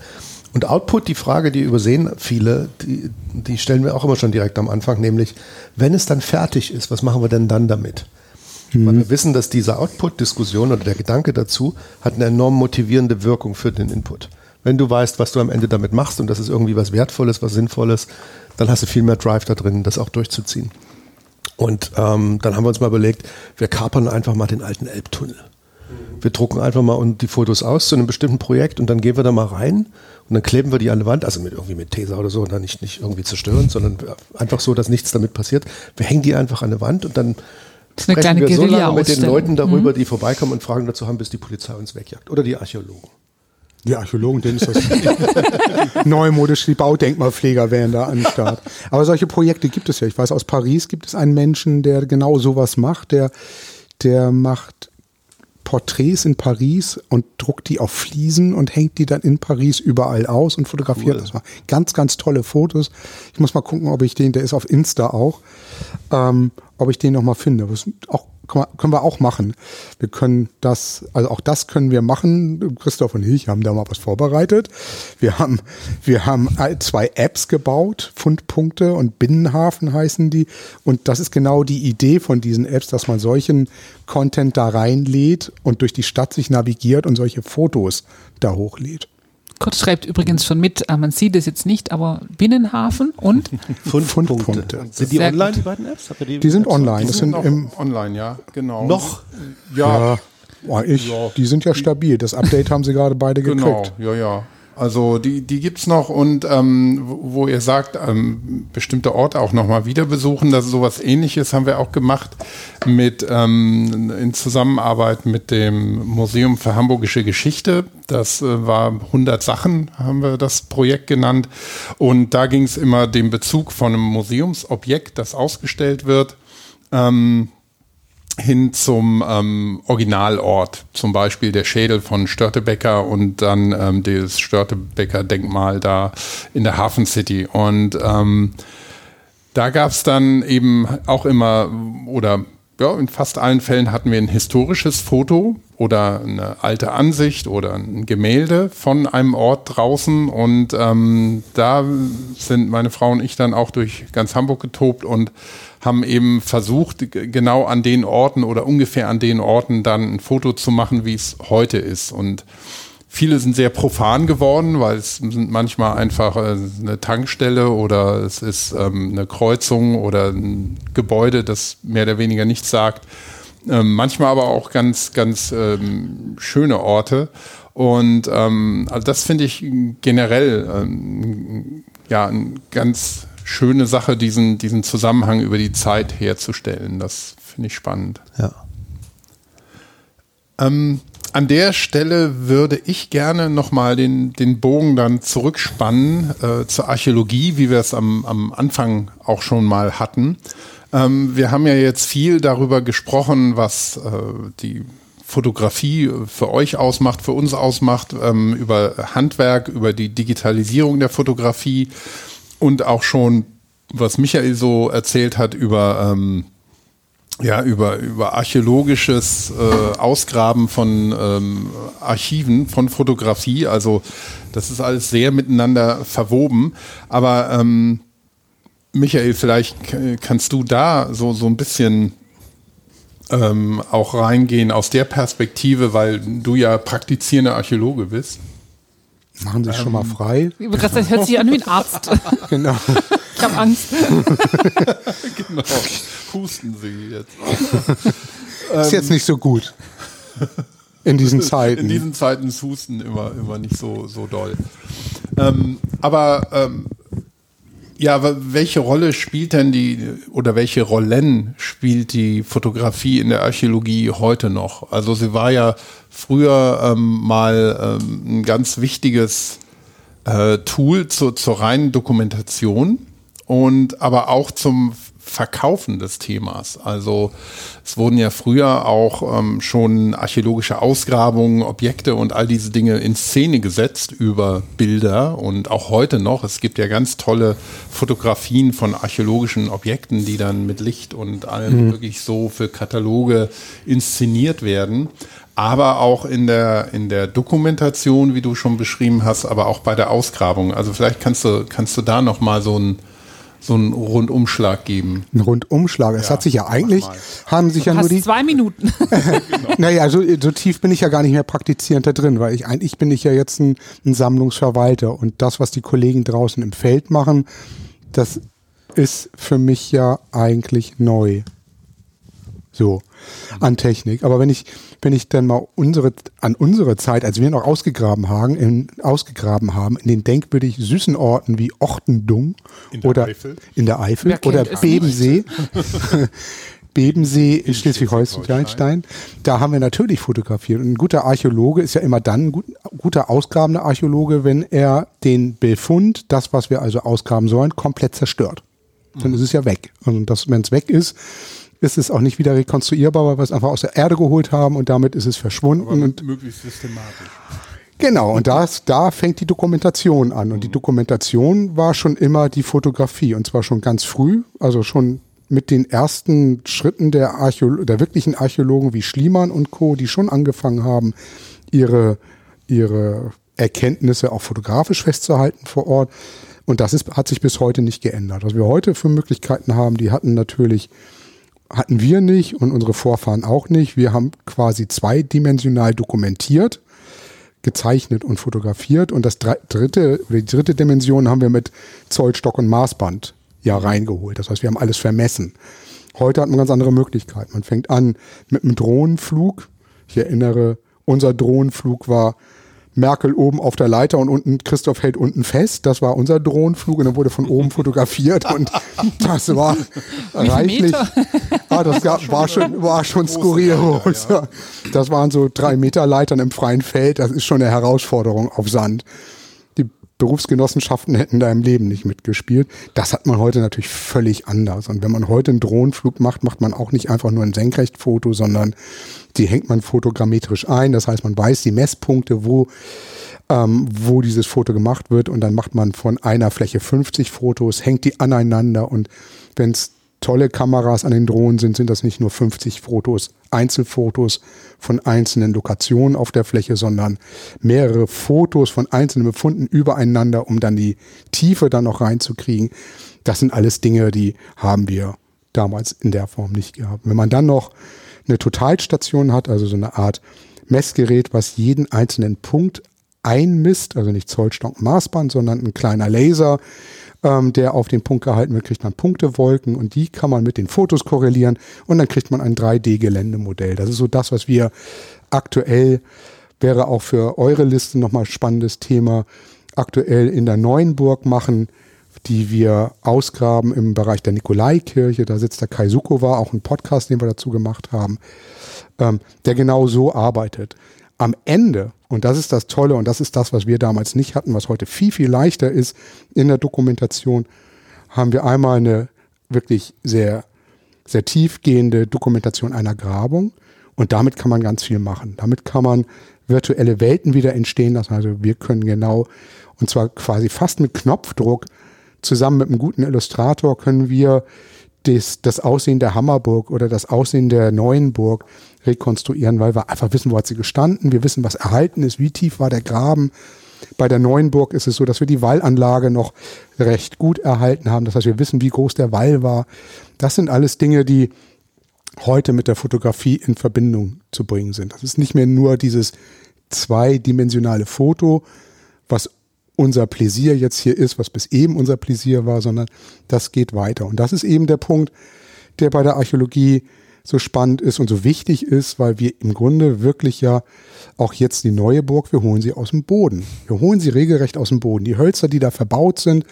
Und Output, die Frage, die übersehen viele, die, die stellen wir auch immer schon direkt am Anfang, nämlich, wenn es dann fertig ist, was machen wir denn dann damit? Mhm. Weil wir wissen, dass diese Output-Diskussion oder der Gedanke dazu hat eine enorm motivierende Wirkung für den Input. Wenn du weißt, was du am Ende damit machst und das ist irgendwie was Wertvolles, was Sinnvolles, dann hast du viel mehr Drive da drin, das auch durchzuziehen. Und ähm, dann haben wir uns mal überlegt, wir kapern einfach mal den alten Elbtunnel. wir drucken einfach mal die Fotos aus zu einem bestimmten Projekt und dann gehen wir da mal rein und dann kleben wir die an die Wand, also mit irgendwie mit Tesa oder so, und dann nicht, nicht irgendwie zerstören, sondern einfach so, dass nichts damit passiert. Wir hängen die einfach an die Wand und dann Das sprechen wir so lange mit den. Leuten darüber, die vorbeikommen und Fragen dazu haben, bis die Polizei uns wegjagt. Oder die Archäologen. Die Archäologen, denen ist das [laughs] neumodisch, die Baudenkmalpfleger wären da am Start. Aber solche Projekte gibt es ja. Ich weiß, aus Paris gibt es einen Menschen, der genau sowas macht. Der, der macht Porträts in Paris und druckt die auf Fliesen und hängt die dann in Paris überall aus und fotografiert Cool. das mal. Ganz, ganz tolle Fotos. Ich muss mal gucken, ob ich den, der ist auf Insta auch, ähm, ob ich den noch mal finde. Das ist auch, können wir auch machen. Wir können das, also auch das können wir machen. Christoph und ich haben da mal was vorbereitet. Wir haben, wir haben zwei Apps gebaut, Fundpunkte und Binnenhafen heißen die. Und das ist genau die Idee von diesen Apps, dass man solchen Content da reinlädt und durch die Stadt sich navigiert und solche Fotos da hochlädt. Kurt schreibt übrigens schon mit, äh, man sieht es jetzt nicht, aber Binnenhafen und [laughs] Fundpunkte. Sind die Sehr online, gut. die beiden Apps? Habt ihr Die sind Apps? online. Die Das sind sind noch im, online, ja, genau. Noch? Ja, ja, oh, ich, Ja. die sind ja stabil. Das Update haben sie gerade beide genau. gekriegt. Ja, ja. Also die, die gibt's noch und ähm, wo wo ihr sagt, ähm, bestimmte Orte auch nochmal wieder besuchen. Das ist sowas ähnliches haben wir auch gemacht mit ähm, in Zusammenarbeit mit dem Museum für Hamburgische Geschichte. Das äh, war 100 Sachen, haben wir das Projekt genannt. Und da ging es immer den Bezug von einem Museumsobjekt, das ausgestellt wird, ähm, hin zum ähm, Originalort, zum Beispiel der Schädel von Störtebecker und dann ähm, das Störtebecker-Denkmal da in der Hafen City. Und ähm, da gab es dann eben auch immer, oder ja, in fast allen Fällen hatten wir ein historisches Foto oder eine alte Ansicht oder ein Gemälde von einem Ort draußen. Und ähm, da sind meine Frau und ich dann auch durch ganz Hamburg getobt und haben eben versucht, genau an den Orten oder ungefähr an den Orten dann ein Foto zu machen, wie es heute ist. Und Viele sind sehr profan geworden, weil es sind manchmal einfach äh, eine Tankstelle oder es ist ähm, eine Kreuzung oder ein Gebäude, das mehr oder weniger nichts sagt. Ähm, manchmal aber auch ganz, ganz ähm, schöne Orte. Und ähm, also das finde ich generell ähm, ja eine ganz schöne Sache, diesen, diesen Zusammenhang über die Zeit herzustellen. Das finde ich spannend. Ja. Ähm, an der Stelle würde ich gerne nochmal den, den Bogen dann zurückspannen äh, zur Archäologie, wie wir es am, am Anfang auch schon mal hatten. Ähm, wir haben ja jetzt viel darüber gesprochen, was äh, die Fotografie für euch ausmacht, für uns ausmacht, ähm, über Handwerk, über die Digitalisierung der Fotografie und auch schon, was Michael so erzählt hat, über ähm, ja, über, über archäologisches äh, Ausgraben von ähm, Archiven, von Fotografie. Also das ist alles sehr miteinander verwoben. Aber ähm, Michael, vielleicht kannst du da so, so ein bisschen ähm, auch reingehen aus der Perspektive, weil du ja praktizierender Archäologe bist. Machen Sie sich schon mal frei. Gerade sagen, das hört sich an wie ein Arzt. [laughs] Genau. Ich habe Angst. [laughs] Genau. Husten Sie jetzt. [laughs] Ist jetzt nicht so gut. In diesen Zeiten. In diesen Zeiten ist Husten immer, immer nicht so, so doll. Ähm, aber ähm, ja, wa- welche Rolle spielt denn die oder welche Rollen spielt die Fotografie in der Archäologie heute noch? Also sie war ja früher ähm, mal ähm, ein ganz wichtiges äh, Tool zur, zur reinen Dokumentation und aber auch zum Verkaufen des Themas. Also es wurden ja früher auch ähm, schon archäologische Ausgrabungen, Objekte und all diese Dinge in Szene gesetzt über Bilder und auch heute noch. Es gibt ja ganz tolle Fotografien von archäologischen Objekten, die dann mit Licht und allem wirklich so für Kataloge inszeniert werden aber auch in der, in der Dokumentation, wie du schon beschrieben hast, aber auch bei der Ausgrabung. Also vielleicht kannst du, kannst du da nochmal so einen, so einen Rundumschlag geben. Ein Rundumschlag. Es Ja, hat sich ja eigentlich, haben sich ja nur die, zwei Minuten. [laughs] [laughs] naja, so, so tief bin ich ja gar nicht mehr praktizierend da drin, weil ich eigentlich bin ich ja jetzt ein, ein Sammlungsverwalter und das, was die Kollegen draußen im Feld machen, das ist für mich ja eigentlich neu. So an Technik. Aber wenn ich, wenn ich dann mal unsere, an unsere Zeit, als wir noch ausgegraben haben, in, ausgegraben haben, in den denkwürdig süßen Orten wie Ochtendung In der oder Eifel. in der Eifel oder Bebensee, [laughs] Bebensee in Schleswig-Holstein, da haben wir natürlich fotografiert. Und ein guter Archäologe ist ja immer dann ein gut, guter ausgrabender Archäologe, wenn er den Befund, das, was wir also ausgraben sollen, komplett zerstört. Dann ist es ja weg. Und das, wenn es weg ist, ist es auch nicht wieder rekonstruierbar, weil wir es einfach aus der Erde geholt haben und damit ist es verschwunden. und möglichst systematisch. Genau, und das, da fängt die Dokumentation an. Und die Dokumentation war schon immer die Fotografie. Und zwar schon ganz früh, also schon mit den ersten Schritten der, Archäolo der wirklichen Archäologen wie Schliemann und Co., die schon angefangen haben, ihre, ihre Erkenntnisse auch fotografisch festzuhalten vor Ort. Und das ist, hat sich bis heute nicht geändert. Was wir heute für Möglichkeiten haben, die hatten natürlich, hatten wir nicht und unsere Vorfahren auch nicht. Wir haben quasi zweidimensional dokumentiert gezeichnet und fotografiert. Und das dritte, oder die dritte Dimension haben wir mit Zollstock und Maßband ja reingeholt. Das heißt, wir haben alles vermessen. Heute hat man ganz andere Möglichkeiten. Man fängt an mit einem Drohnenflug. Ich erinnere, unser Drohnenflug war Merkel oben auf der Leiter und unten Christoph hält unten fest. Das war unser Drohnenflug und dann wurde von oben [laughs] fotografiert und [laughs] das war reichlich. Ah, das gab, war schon, war schon skurril. [laughs] Das waren so drei Meter Leitern im freien Feld. Das ist schon eine Herausforderung auf Sand. Berufsgenossenschaften hätten da im Leben nicht mitgespielt. Das hat man heute natürlich völlig anders. Und wenn man heute einen Drohnenflug macht, macht man auch nicht einfach nur ein Senkrechtfoto, sondern die hängt man fotogrammetrisch ein. Das heißt, man weiß die Messpunkte, wo ähm, wo dieses Foto gemacht wird und dann macht man von einer Fläche 50 Fotos, hängt die aneinander und wenn es tolle Kameras an den Drohnen sind, sind das nicht nur 50 Fotos, Einzelfotos von einzelnen Lokationen auf der Fläche, sondern mehrere Fotos von einzelnen Befunden übereinander, um dann die Tiefe dann noch reinzukriegen. Das sind alles Dinge, die haben wir damals in der Form nicht gehabt. Wenn man dann noch eine Totalstation hat, also so eine Art Messgerät, was jeden einzelnen Punkt einmisst, also nicht Zollstock Maßband, sondern ein kleiner Laser, ähm, der auf den Punkt gehalten wird, kriegt man Punktewolken und die kann man mit den Fotos korrelieren und dann kriegt man ein 3D-Geländemodell. Das ist so das, was wir aktuell, wäre auch für eure Liste nochmal spannendes Thema, aktuell in der Neuenburg machen, die wir ausgraben im Bereich der Nikolaikirche. Da sitzt der Kai Sukova, auch ein Podcast, den wir dazu gemacht haben, ähm, der genau so arbeitet. Am Ende, und das ist das Tolle und das ist das, was wir damals nicht hatten, was heute viel, viel leichter ist in der Dokumentation, haben wir einmal eine wirklich sehr, sehr tiefgehende Dokumentation einer Grabung und damit kann man ganz viel machen. Damit kann man virtuelle Welten wieder entstehen lassen. Also wir können genau, und zwar quasi fast mit Knopfdruck, zusammen mit einem guten Illustrator können wir das, das Aussehen der Hammerburg oder das Aussehen der Neuenburg rekonstruieren, weil wir einfach wissen, wo hat sie gestanden, wir wissen, was erhalten ist, wie tief war der Graben. Bei der Neuenburg ist es so, dass wir die Wallanlage noch recht gut erhalten haben. Das heißt, wir wissen, wie groß der Wall war. Das sind alles Dinge, die heute mit der Fotografie in Verbindung zu bringen sind. Das ist nicht mehr nur dieses zweidimensionale Foto, was unser Pläsier jetzt hier ist, was bis eben unser Pläsier war, sondern das geht weiter. Und das ist eben der Punkt, der bei der Archäologie so spannend ist und so wichtig ist, weil wir im Grunde wirklich ja auch jetzt die neue Burg, wir holen sie aus dem Boden. Wir holen sie regelrecht aus dem Boden. Die Hölzer, die da verbaut sind,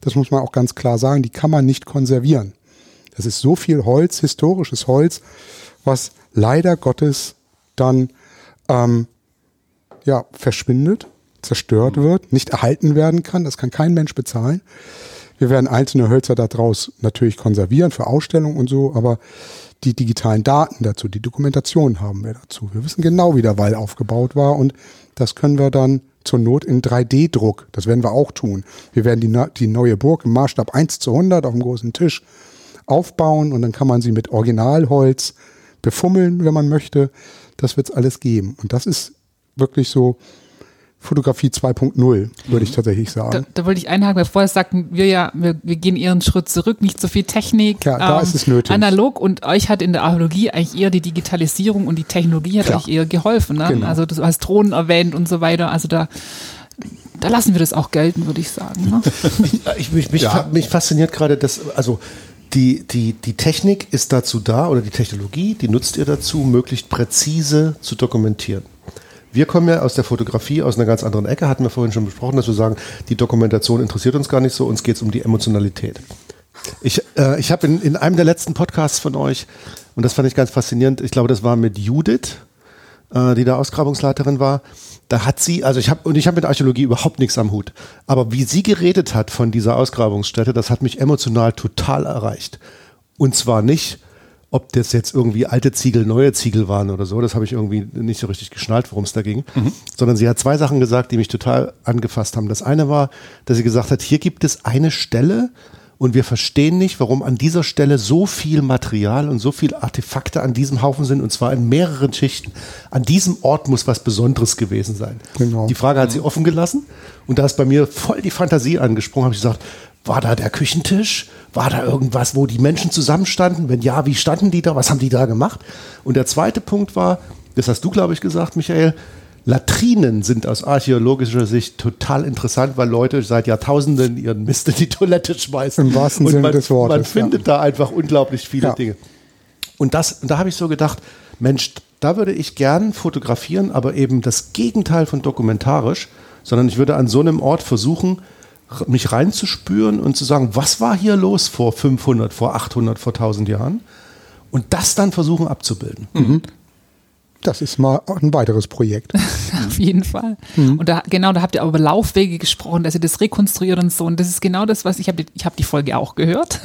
das muss man auch ganz klar sagen, die kann man nicht konservieren. Das ist so viel Holz, historisches Holz, was leider Gottes dann ähm, ja, verschwindet, zerstört wird, nicht erhalten werden kann. Das kann kein Mensch bezahlen. Wir werden einzelne Hölzer daraus natürlich konservieren für Ausstellungen und so, aber die digitalen Daten dazu, die Dokumentation haben wir dazu. Wir wissen genau, wie der Wall aufgebaut war und das können wir dann zur Not in 3D-Druck, das werden wir auch tun. Wir werden die, die neue Burg im Maßstab 1 zu 100 auf dem großen Tisch aufbauen und dann kann man sie mit Originalholz befummeln, wenn man möchte. Das wird es alles geben. Und das ist wirklich so Fotografie 2.0, würde ich tatsächlich sagen. Da, da wollte ich einhaken, weil vorher sagten wir ja, wir, wir gehen eher einen Schritt zurück, nicht so viel Technik. Ja, da ist es nötig. Analog und euch hat in der Archäologie eigentlich eher die Digitalisierung und die Technologie hat Klar. euch eher geholfen. Ne? Genau. Also du hast Drohnen erwähnt und so weiter. Also da, da lassen wir das auch gelten, würde ich sagen. Ne? [laughs] Ich, mich, mich, Ja. mich fasziniert gerade das, also die, die, die Technik ist dazu da oder die Technologie, die nutzt ihr dazu, möglichst präzise zu dokumentieren. Wir kommen ja aus der Fotografie aus einer ganz anderen Ecke, hatten wir vorhin schon besprochen, dass wir sagen, die Dokumentation interessiert uns gar nicht so, uns geht es um die Emotionalität. Ich, äh, ich habe in, in einem der letzten Podcasts von euch, und das fand ich ganz faszinierend, ich glaube, das war mit Judith, äh, die da Ausgrabungsleiterin war, da hat sie, also ich habe und ich habe mit Archäologie überhaupt nichts am Hut, aber wie sie geredet hat von dieser Ausgrabungsstätte, das hat mich emotional total erreicht. Und zwar nicht, ob das jetzt irgendwie alte Ziegel, neue Ziegel waren oder so, das habe ich irgendwie nicht so richtig geschnallt, worum es da ging, mhm. sondern sie hat zwei Sachen gesagt, die mich total angefasst haben. Das eine war, dass sie gesagt hat, hier gibt es eine Stelle und wir verstehen nicht, warum an dieser Stelle so viel Material und so viele Artefakte an diesem Haufen sind und zwar in mehreren Schichten. An diesem Ort muss was Besonderes gewesen sein. Genau. Die Frage hat sie offen gelassen und da ist bei mir voll die Fantasie angesprungen, habe ich gesagt, war da der Küchentisch? War da irgendwas, wo die Menschen zusammenstanden? Wenn ja, wie standen die da? Was haben die da gemacht? Und der zweite Punkt war, das hast du, glaube ich, gesagt, Michael, Latrinen sind aus archäologischer Sicht total interessant, weil Leute seit Jahrtausenden ihren Mist in die Toilette schmeißen. Im wahrsten Sinne man, des Wortes. Man findet ja. da einfach unglaublich viele ja. Dinge. Und, das, und da habe ich so gedacht, Mensch, da würde ich gern fotografieren, aber eben das Gegenteil von dokumentarisch, sondern ich würde an so einem Ort versuchen, mich reinzuspüren und zu sagen, was war hier los vor 500, vor 800, vor 1000 Jahren? Und das dann versuchen abzubilden. Mhm. Das ist mal ein weiteres Projekt. [laughs] Auf jeden Fall. Mhm. Und da, genau, da habt ihr aber über Laufwege gesprochen, dass ihr das rekonstruiert und so. Und das ist genau das, was ich habe, ich habe die Folge auch gehört.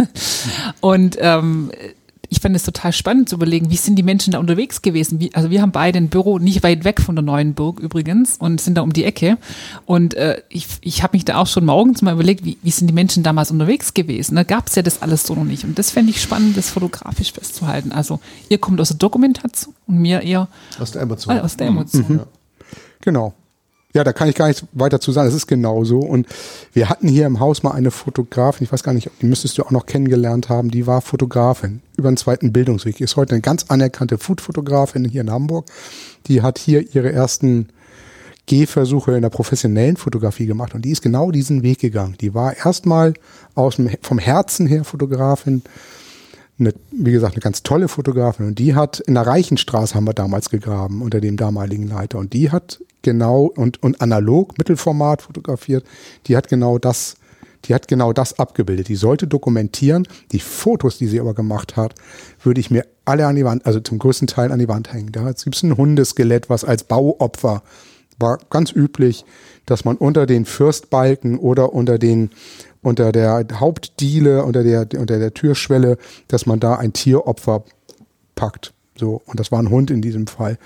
Und ähm, ich fand es total spannend zu überlegen, wie sind die Menschen da unterwegs gewesen? Wie, also wir haben beide ein Büro nicht weit weg von der neuen Burg übrigens und sind da um die Ecke. Und äh, ich, ich habe mich da auch schon morgens mal überlegt, wie, wie sind die Menschen damals unterwegs gewesen? Da gab es ja das alles so noch nicht. Und das fände ich spannend, das fotografisch festzuhalten. Also ihr kommt aus der Dokumentation und mir eher aus der Emotion. Äh, aus der Emotion. Mhm. Genau. Ja, da kann ich gar nicht weiter zu sagen. Es ist genauso. Und wir hatten hier im Haus mal eine Fotografin, ich weiß gar nicht, die müsstest du auch noch kennengelernt haben, die war Fotografin über den zweiten Bildungsweg. Ist heute eine ganz anerkannte Food-Fotografin hier in Hamburg. Die hat hier ihre ersten Gehversuche in der professionellen Fotografie gemacht und die ist genau diesen Weg gegangen. Die war erstmal aus dem, vom Herzen her Fotografin, eine, wie gesagt, eine ganz tolle Fotografin und die hat in der Reichenstraße haben wir damals gegraben unter dem damaligen Leiter und die hat genau und, und analog Mittelformat fotografiert. Die hat genau das, die hat genau das abgebildet. Die sollte dokumentieren. Die Fotos, die sie aber gemacht hat, würde ich mir alle an die Wand, also zum größten Teil an die Wand hängen. Da gibt es ein Hundeskelett, was als Bauopfer war ganz üblich, dass man unter den Fürstbalken oder unter den unter der Hauptdiele, unter der, unter der Türschwelle, dass man da ein Tieropfer packt. So, und das war ein Hund in diesem Fall.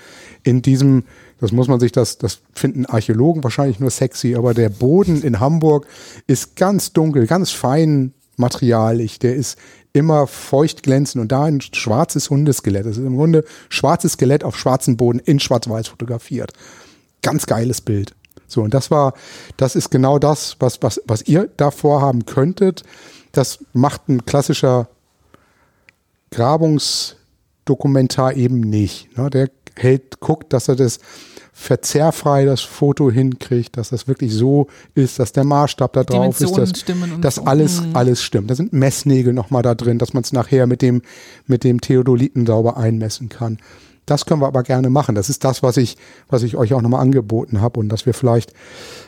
In diesem das muss man sich, das, das finden Archäologen wahrscheinlich nur sexy, aber der Boden in Hamburg ist ganz dunkel, ganz fein materialig. Der ist immer feucht glänzend und da ein schwarzes Hundeskelett. Das ist im Grunde schwarzes Skelett auf schwarzem Boden in Schwarz-Weiß fotografiert. Ganz geiles Bild. So, und das war, das ist genau das, was, was, was ihr da vorhaben könntet. Das macht ein klassischer Grabungsdokumentar eben nicht. Ne? Der hält, guckt, dass er das verzerrfrei das Foto hinkriegt, dass das wirklich so ist, dass der Maßstab da drauf ist, dass, dass so. alles, mhm. alles stimmt. Da sind Messnägel nochmal da drin, dass man es nachher mit dem, mit dem Theodoliten sauber einmessen kann. Das können wir aber gerne machen. Das ist das, was ich, was ich euch auch nochmal angeboten habe und dass wir vielleicht,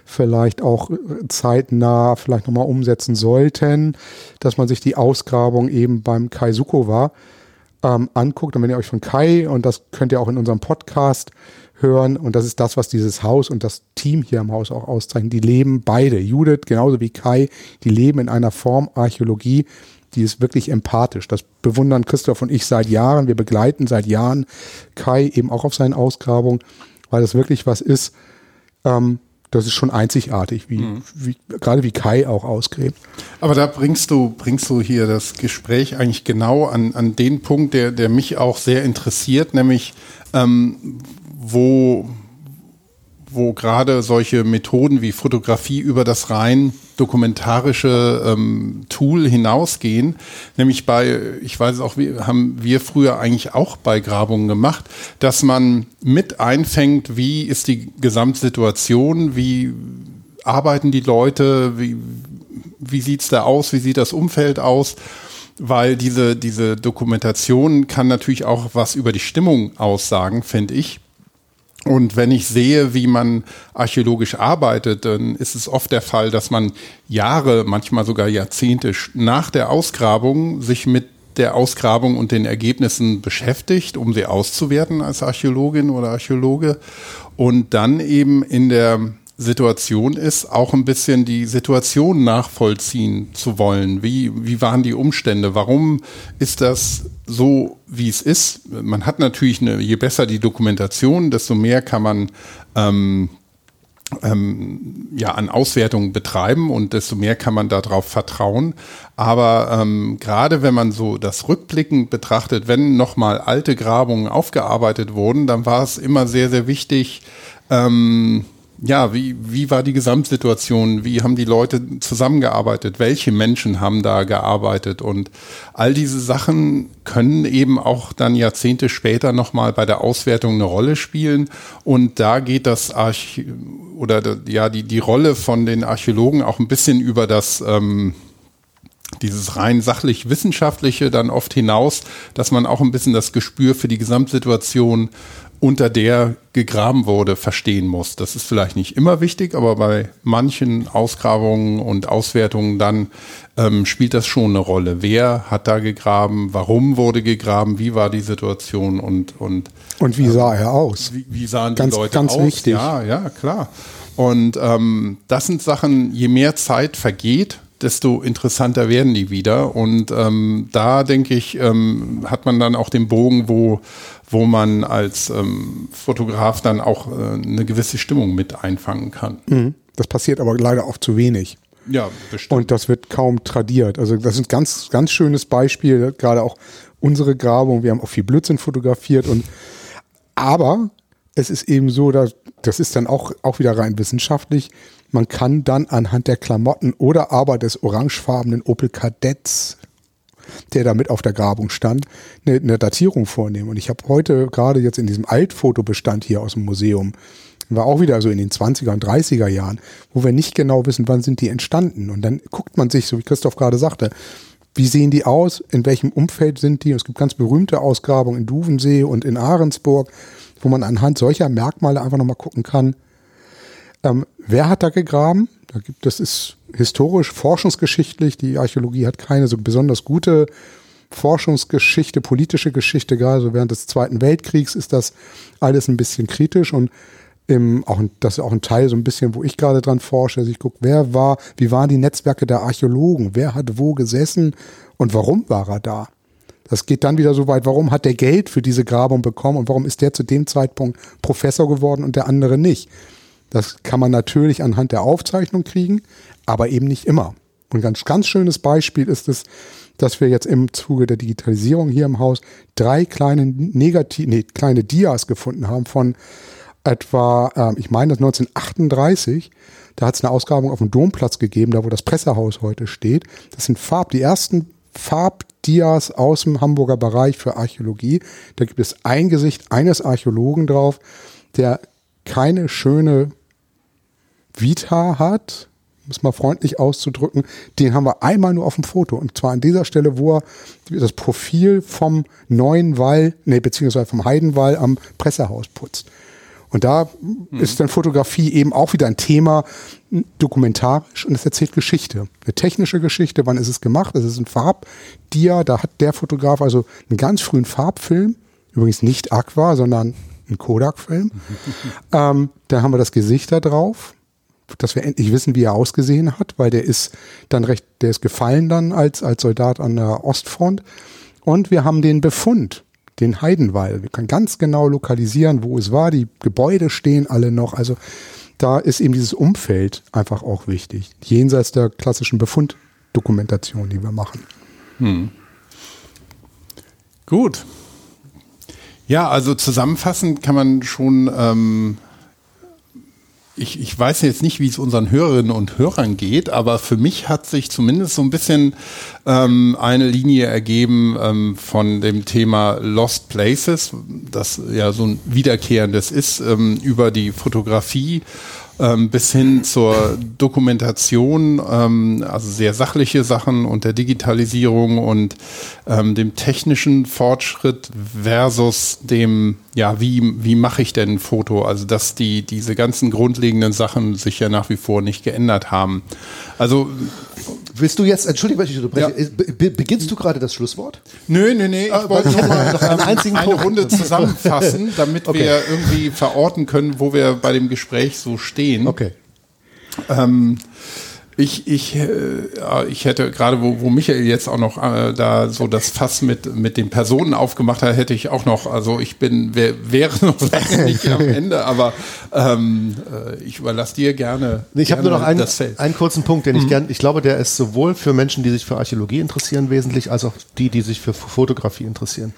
vielleicht auch zeitnah vielleicht nochmal umsetzen sollten, dass man sich die Ausgrabung eben beim Kai Sukowa ähm, anguckt und wenn ihr euch von Kai und das könnt ihr auch in unserem Podcast hören. Und das ist das, was dieses Haus und das Team hier im Haus auch auszeichnen. Die leben beide, Judith genauso wie Kai, die leben in einer Form Archäologie, die ist wirklich empathisch. Das bewundern Christoph und ich seit Jahren. Wir begleiten seit Jahren Kai eben auch auf seinen Ausgrabungen, weil das wirklich was ist, ähm, das ist schon einzigartig, wie, mhm. wie, gerade wie Kai auch ausgräbt. Aber da bringst du, bringst du hier das Gespräch eigentlich genau an, an den Punkt, der, der mich auch sehr interessiert, nämlich ähm, wo, wo gerade solche Methoden wie Fotografie über das rein dokumentarische ähm, Tool hinausgehen. Nämlich bei, ich weiß auch, wir, haben wir früher eigentlich auch bei Grabungen gemacht, dass man mit einfängt, wie ist die Gesamtsituation, wie arbeiten die Leute, wie, wie sieht's da aus, wie sieht das Umfeld aus weil diese, diese Dokumentation kann natürlich auch was über die Stimmung aussagen, finde ich. Und wenn ich sehe, wie man archäologisch arbeitet, dann ist es oft der Fall, dass man Jahre, manchmal sogar Jahrzehnte nach der Ausgrabung sich mit der Ausgrabung und den Ergebnissen beschäftigt, um sie auszuwerten als Archäologin oder Archäologe. Und dann eben in der Situation ist, auch ein bisschen die Situation nachvollziehen zu wollen. Wie, wie waren die Umstände? Warum ist das so, wie es ist? Man hat natürlich eine, je besser die Dokumentation, desto mehr kann man ähm, ähm, ja, an Auswertungen betreiben und desto mehr kann man darauf vertrauen. Aber ähm, gerade wenn man so das rückblickend betrachtet, wenn nochmal alte Grabungen aufgearbeitet wurden, dann war es immer sehr, sehr wichtig, ähm, ja, wie, wie war die Gesamtsituation? Wie haben die Leute zusammengearbeitet? Welche Menschen haben da gearbeitet? Und all diese Sachen können eben auch dann Jahrzehnte später nochmal bei der Auswertung eine Rolle spielen. Und da geht das Arch oder ja, die, die Rolle von den Archäologen auch ein bisschen über das, ähm, dieses rein sachlich wissenschaftliche dann oft hinaus, dass man auch ein bisschen das Gespür für die Gesamtsituation unter der gegraben wurde, verstehen muss. Das ist vielleicht nicht immer wichtig, aber bei manchen Ausgrabungen und Auswertungen dann ähm, spielt das schon eine Rolle. Wer hat da gegraben? Warum wurde gegraben? Wie war die Situation? Und und und wie sah er aus? Wie, wie sahen ganz, die Leute ganz aus? Ganz wichtig. Ja, ja, klar. Und ähm, das sind Sachen, je mehr Zeit vergeht, desto interessanter werden die wieder. Und ähm, da denke ich, ähm, hat man dann auch den Bogen, wo wo man als ähm, Fotograf dann auch äh, eine gewisse Stimmung mit einfangen kann. Mhm. Das passiert aber leider auch zu wenig. Ja, bestimmt. Und das wird kaum tradiert. Also das ist ein ganz, ganz schönes Beispiel, gerade auch unsere Grabung. Wir haben auch viel Blödsinn fotografiert und aber es ist eben so, dass das ist dann auch, auch wieder rein wissenschaftlich. Man kann dann anhand der Klamotten oder aber des orangefarbenen Opel Kadetts der da mit auf der Grabung stand, eine, eine Datierung vornehmen. Und ich habe heute gerade jetzt in diesem Altfotobestand hier aus dem Museum, war auch wieder so in den 20er und 30er Jahren, wo wir nicht genau wissen, wann sind die entstanden. Und dann guckt man sich, so wie Christoph gerade sagte, wie sehen die aus, in welchem Umfeld sind die. Es gibt ganz berühmte Ausgrabungen in Duvensee und in Ahrensburg, wo man anhand solcher Merkmale einfach nochmal gucken kann, ähm, wer hat da gegraben? Da gibt, das ist historisch, forschungsgeschichtlich. Die Archäologie hat keine so besonders gute Forschungsgeschichte, politische Geschichte. Gerade so während des Zweiten Weltkriegs ist das alles ein bisschen kritisch und im, auch, das ist auch ein Teil so ein bisschen, wo ich gerade dran forsche. Also ich gucke, wer war, wie waren die Netzwerke der Archäologen? Wer hat wo gesessen und warum war er da? Das geht dann wieder so weit, warum hat der Geld für diese Grabung bekommen und warum ist der zu dem Zeitpunkt Professor geworden und der andere nicht? Das kann man natürlich anhand der Aufzeichnung kriegen, aber eben nicht immer. Und ein ganz, ganz schönes Beispiel ist es, dass wir jetzt im Zuge der Digitalisierung hier im Haus drei kleine Negativ, nee, kleine Dias gefunden haben von etwa, äh, ich meine das 1938. Da hat es eine Ausgrabung auf dem Domplatz gegeben, da wo das Pressehaus heute steht. Das sind Farb, die ersten Farbdias aus dem Hamburger Bereich für Archäologie. Da gibt es ein Gesicht eines Archäologen drauf, der keine schöne Vita hat, um es mal freundlich auszudrücken, den haben wir einmal nur auf dem Foto. Und zwar an dieser Stelle, wo er das Profil vom neuen Wall, nee, beziehungsweise vom Heidenwall am Pressehaus putzt. Und da mhm. ist dann Fotografie eben auch wieder ein Thema, dokumentarisch und es erzählt Geschichte. Eine technische Geschichte, wann ist es gemacht? Es ist ein Farbdia, da hat der Fotograf also einen ganz frühen Farbfilm, übrigens nicht Aqua, sondern ein Kodak-Film. [laughs] ähm, da haben wir das Gesicht da drauf, dass wir endlich wissen, wie er ausgesehen hat, weil der ist dann recht, der ist gefallen dann als, als Soldat an der Ostfront. Und wir haben den Befund, den Heidenwall. Wir können ganz genau lokalisieren, wo es war. Die Gebäude stehen alle noch. Also da ist eben dieses Umfeld einfach auch wichtig. Jenseits der klassischen Befunddokumentation, die wir machen. Hm. Gut. Ja, also zusammenfassend kann man schon, ähm, ich, ich weiß jetzt nicht, wie es unseren Hörerinnen und Hörern geht, aber für mich hat sich zumindest so ein bisschen ähm, eine Linie ergeben ähm, von dem Thema Lost Places, das ja so ein wiederkehrendes ist, ähm, über die Fotografie ähm, bis hin zur Dokumentation, ähm, also sehr sachliche Sachen und der Digitalisierung und ähm, dem technischen Fortschritt versus dem, ja, wie, wie mache ich denn ein Foto? Also dass die, diese ganzen grundlegenden Sachen sich ja nach wie vor nicht geändert haben. Also Willst du jetzt, entschuldige, wenn ich unterbreche, ja. Be beginnst du gerade das Schlusswort? Nö, nö, nö, ich ah, wollte noch mal [laughs] noch einen einzigen eine Punkt. Runde zusammenfassen, damit okay. wir irgendwie verorten können, wo wir bei dem Gespräch so stehen. Okay. Ähm, ich, ich, äh, ich hätte gerade, wo, wo Michael jetzt auch noch äh, da so das Fass mit, mit den Personen aufgemacht hat, hätte ich auch noch, also ich bin, wär, wäre noch [laughs] lange nicht am Ende, aber ähm, äh, ich überlasse dir gerne. Ich habe nur noch einen, einen kurzen Punkt, den ich mhm. gerne, ich glaube, der ist sowohl für Menschen, die sich für Archäologie interessieren, wesentlich, als auch die, die sich für Fotografie interessieren.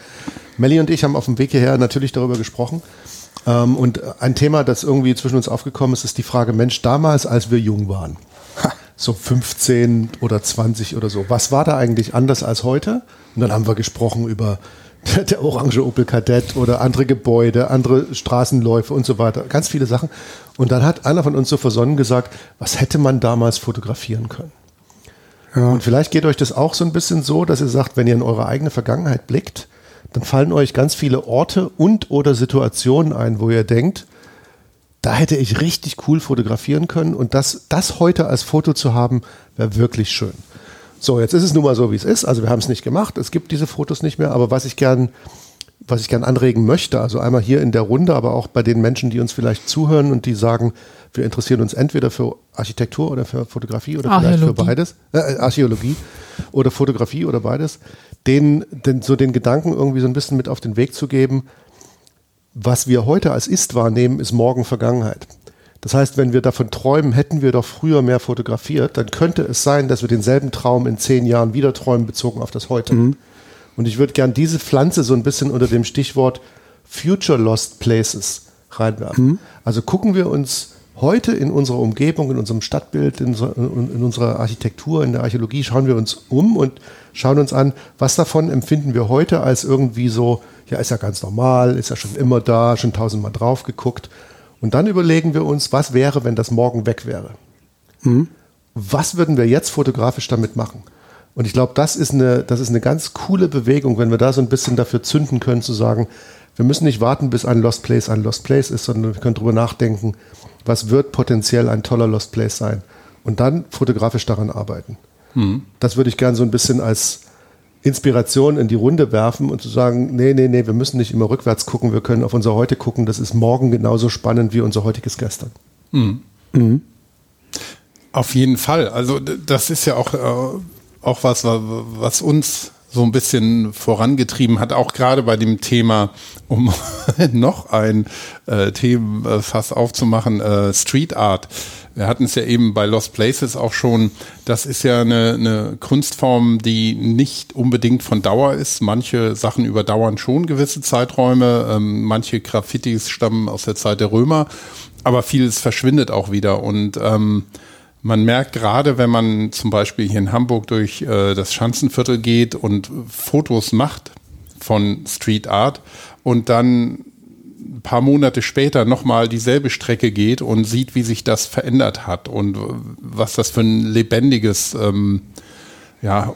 Melly und ich haben auf dem Weg hierher natürlich darüber gesprochen. Ähm, und ein Thema, das irgendwie zwischen uns aufgekommen ist, ist die Frage, Mensch, damals, als wir jung waren so 15 oder 20 oder so. Was war da eigentlich anders als heute? Und dann haben wir gesprochen über [laughs] der orange Opel Kadett oder andere Gebäude, andere Straßenläufe und so weiter. Ganz viele Sachen. Und dann hat einer von uns so versonnen gesagt, was hätte man damals fotografieren können? Ja. Und vielleicht geht euch das auch so ein bisschen so, dass ihr sagt, wenn ihr in eure eigene Vergangenheit blickt, dann fallen euch ganz viele Orte und oder Situationen ein, wo ihr denkt, da hätte ich richtig cool fotografieren können und das, das heute als Foto zu haben, wäre wirklich schön. So, jetzt ist es nun mal so, wie es ist. Also wir haben es nicht gemacht. Es gibt diese Fotos nicht mehr. Aber was ich gern, was ich gern anregen möchte, also einmal hier in der Runde, aber auch bei den Menschen, die uns vielleicht zuhören und die sagen, wir interessieren uns entweder für Architektur oder für Fotografie oder vielleicht für beides, äh, Archäologie oder Fotografie oder beides, denen, den, so den Gedanken irgendwie so ein bisschen mit auf den Weg zu geben, was wir heute als Ist wahrnehmen, ist morgen Vergangenheit. Das heißt, wenn wir davon träumen, hätten wir doch früher mehr fotografiert, dann könnte es sein, dass wir denselben Traum in zehn Jahren wieder träumen, bezogen auf das Heute. Mhm. Und ich würde gern diese Pflanze so ein bisschen unter dem Stichwort Future Lost Places reinwerfen. Mhm. Also gucken wir uns heute in unserer Umgebung, in unserem Stadtbild, in, in, unserer Architektur, in der Archäologie, schauen wir uns um und schauen uns an, was davon empfinden wir heute als irgendwie so ja, ist ja ganz normal, ist ja schon immer da, schon tausendmal drauf geguckt. Und dann überlegen wir uns, was wäre, wenn das morgen weg wäre? Mhm. Was würden wir jetzt fotografisch damit machen? Und ich glaube, das ist eine, das ist eine ganz coole Bewegung, wenn wir da so ein bisschen dafür zünden können, zu sagen, wir müssen nicht warten, bis ein Lost Place ein Lost Place ist, sondern wir können darüber nachdenken, was wird potenziell ein toller Lost Place sein? Und dann fotografisch daran arbeiten. Mhm. Das würde ich gerne so ein bisschen als, Inspiration in die Runde werfen und zu sagen, nee, nee, nee, wir müssen nicht immer rückwärts gucken, wir können auf unser Heute gucken, das ist morgen genauso spannend wie unser heutiges Gestern. Mhm. Mhm. Auf jeden Fall. Also das ist ja auch, äh, auch was, was uns so ein bisschen vorangetrieben hat, auch gerade bei dem Thema, um [laughs] noch ein äh, Themenfass aufzumachen, äh, Street Art. Wir hatten es ja eben bei Lost Places auch schon. Das ist ja eine, eine Kunstform, die nicht unbedingt von Dauer ist. Manche Sachen überdauern schon gewisse Zeiträume. Ähm, manche Graffitis stammen aus der Zeit der Römer. Aber vieles verschwindet auch wieder. Und ähm, man merkt gerade, wenn man zum Beispiel hier in Hamburg durch äh, das Schanzenviertel geht und Fotos macht von Street Art und dann ein paar Monate später nochmal dieselbe Strecke geht und sieht, wie sich das verändert hat und was das für ein lebendiges, ähm, ja,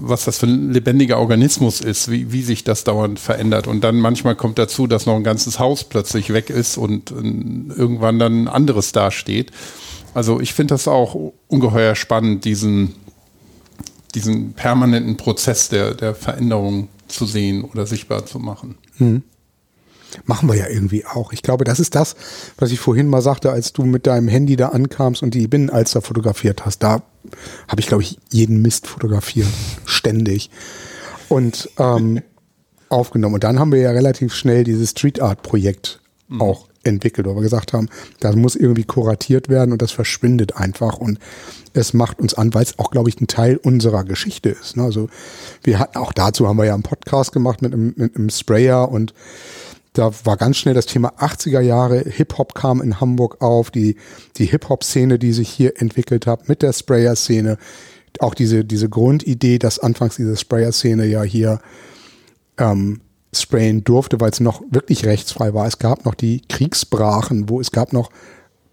was das für ein lebendiger Organismus ist, wie, wie sich das dauernd verändert. Und dann manchmal kommt dazu, dass noch ein ganzes Haus plötzlich weg ist und äh, irgendwann dann ein anderes dasteht. Also ich finde das auch ungeheuer spannend, diesen, diesen permanenten Prozess der, der Veränderung zu sehen oder sichtbar zu machen. Mhm. Machen wir ja irgendwie auch. Ich glaube, das ist das, was ich vorhin mal sagte, als du mit deinem Handy da ankamst und die Binnenalster fotografiert hast. Da habe ich, glaube ich, jeden Mist fotografiert. Ständig. Und ähm, [laughs] aufgenommen. Und dann haben wir ja relativ schnell dieses Street Art Projekt mhm. auch entwickelt, wo wir gesagt haben, das muss irgendwie kuratiert werden und das verschwindet einfach und es macht uns an, weil es auch, glaube ich, ein Teil unserer Geschichte ist. Ne? Also wir hatten auch dazu haben wir ja einen Podcast gemacht mit einem, mit einem Sprayer und da war ganz schnell das Thema 80er Jahre. Hip-Hop kam in Hamburg auf, die, die Hip-Hop-Szene, die sich hier entwickelt hat mit der Sprayer-Szene. Auch diese, diese Grundidee, dass anfangs diese Sprayer-Szene ja hier ähm, sprayen durfte, weil es noch wirklich rechtsfrei war. Es gab noch die Kriegsbrachen, wo es gab noch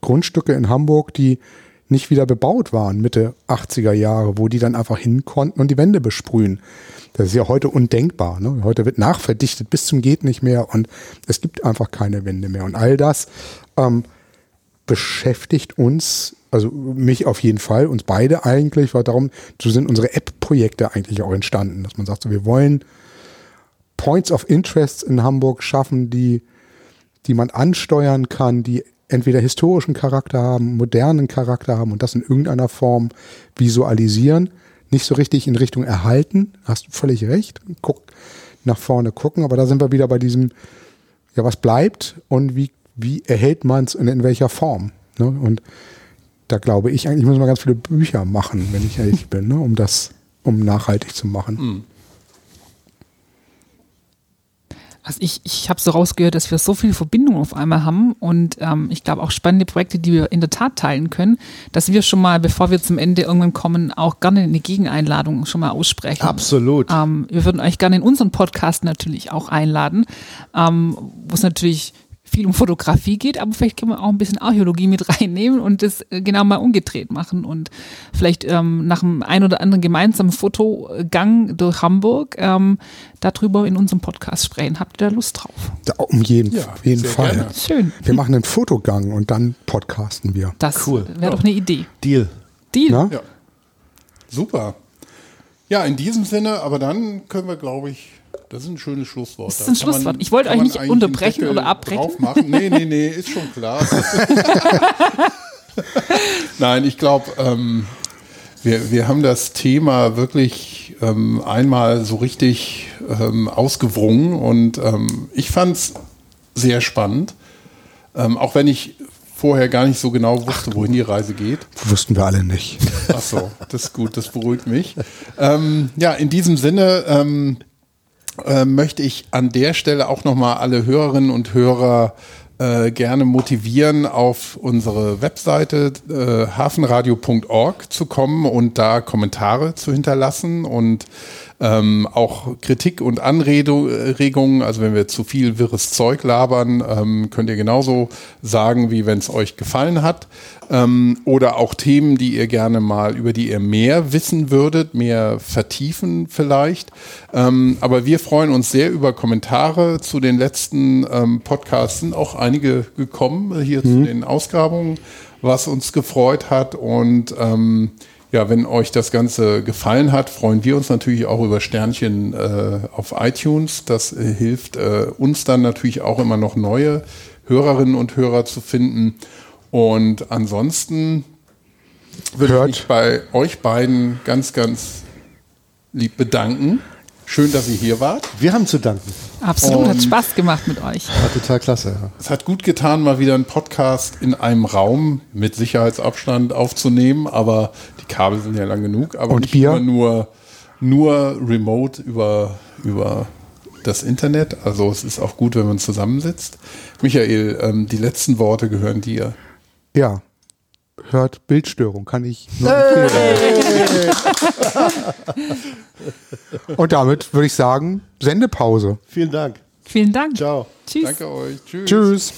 Grundstücke in Hamburg, die nicht wieder bebaut waren, Mitte 80er Jahre, wo die dann einfach hin konnten und die Wände besprühen. Das ist ja heute undenkbar. Ne? Heute wird nachverdichtet bis zum geht nicht mehr und es gibt einfach keine Wände mehr. Und all das ähm, beschäftigt uns, also mich auf jeden Fall, uns beide eigentlich, weil darum, so sind unsere App-Projekte eigentlich auch entstanden, dass man sagt, so, wir wollen Points of Interest in Hamburg schaffen, die, die man ansteuern kann, die entweder historischen Charakter haben, modernen Charakter haben und das in irgendeiner Form visualisieren. Nicht so richtig in Richtung erhalten, hast du völlig recht. Guck, nach vorne gucken, aber da sind wir wieder bei diesem, ja, was bleibt und wie, wie erhält man es und in welcher Form. Ne? Und da glaube ich eigentlich, muss man ganz viele Bücher machen, wenn ich ehrlich bin, ne? um das, um nachhaltig zu machen. Mhm. Also ich, ich habe so rausgehört, dass wir so viele Verbindungen auf einmal haben und ähm, ich glaube auch spannende Projekte, die wir in der Tat teilen können, dass wir schon mal, bevor wir zum Ende irgendwann kommen, auch gerne eine Gegeneinladung schon mal aussprechen. Absolut. Ähm, wir würden euch gerne in unseren Podcast natürlich auch einladen, ähm, wo es natürlich viel um Fotografie geht, aber vielleicht können wir auch ein bisschen Archäologie mit [laughs] reinnehmen und das äh, genau mal umgedreht machen und vielleicht ähm, nach einem ein oder anderen gemeinsamen Fotogang durch Hamburg ähm, darüber in unserem Podcast sprechen. Habt ihr da Lust drauf? Ja, um jeden, ja, jeden Fall. Gerne. Schön. Wir machen einen Fotogang und dann podcasten wir. Das cool. wäre doch eine Idee. Deal. Deal. Ja. Super. Ja, in diesem Sinne, aber dann können wir, glaube ich, das ist ein schönes Schlusswort. Das ist ein Schlusswort. Man, ich wollte euch nicht unterbrechen oder abbrechen. Machen. Nee, nee, nee, ist schon klar. [laughs] Nein, ich glaube, ähm, wir, wir haben das Thema wirklich ähm, einmal so richtig ähm, ausgewrungen und ähm, ich fand es sehr spannend. Ähm, auch wenn ich vorher gar nicht so genau wusste, Ach, wohin die Reise geht. Wussten wir alle nicht. Ach so, das ist gut, das beruhigt mich. Ähm, ja, in diesem Sinne, ähm, äh, möchte ich an der Stelle auch nochmal alle Hörerinnen und Hörer äh, gerne motivieren, auf unsere Webseite äh, hafenradio.org zu kommen und da Kommentare zu hinterlassen. Und ähm, auch Kritik und Anregungen, also wenn wir zu viel wirres Zeug labern, ähm, könnt ihr genauso sagen, wie wenn es euch gefallen hat. Ähm, oder auch Themen, die ihr gerne mal, über die ihr mehr wissen würdet, mehr vertiefen vielleicht. Ähm, aber wir freuen uns sehr über Kommentare zu den letzten ähm, Podcasts. Sind auch einige gekommen hier mhm. zu den Ausgrabungen, was uns gefreut hat und ähm, ja, wenn euch das Ganze gefallen hat, freuen wir uns natürlich auch über Sternchen äh, auf iTunes. Das äh, hilft äh, uns dann natürlich auch immer noch neue Hörerinnen und Hörer zu finden. Und ansonsten würde ich mich bei euch beiden ganz, ganz lieb bedanken. Schön, dass ihr hier wart. Wir haben zu danken. Absolut, und hat Spaß gemacht mit euch. War total klasse. Ja. Es hat gut getan, mal wieder einen Podcast in einem Raum mit Sicherheitsabstand aufzunehmen, aber die Kabel sind ja lang genug, aber und nicht Bier? immer nur, nur remote über, über das Internet. Also es ist auch gut, wenn man zusammensitzt. Michael, ähm, die letzten Worte gehören dir. Ja, hört Bildstörung, kann ich nur empfehlen. Und damit würde ich sagen, Sendepause. Vielen Dank. Vielen Dank. Ciao. Tschüss. Danke euch. Tschüss. Tschüss.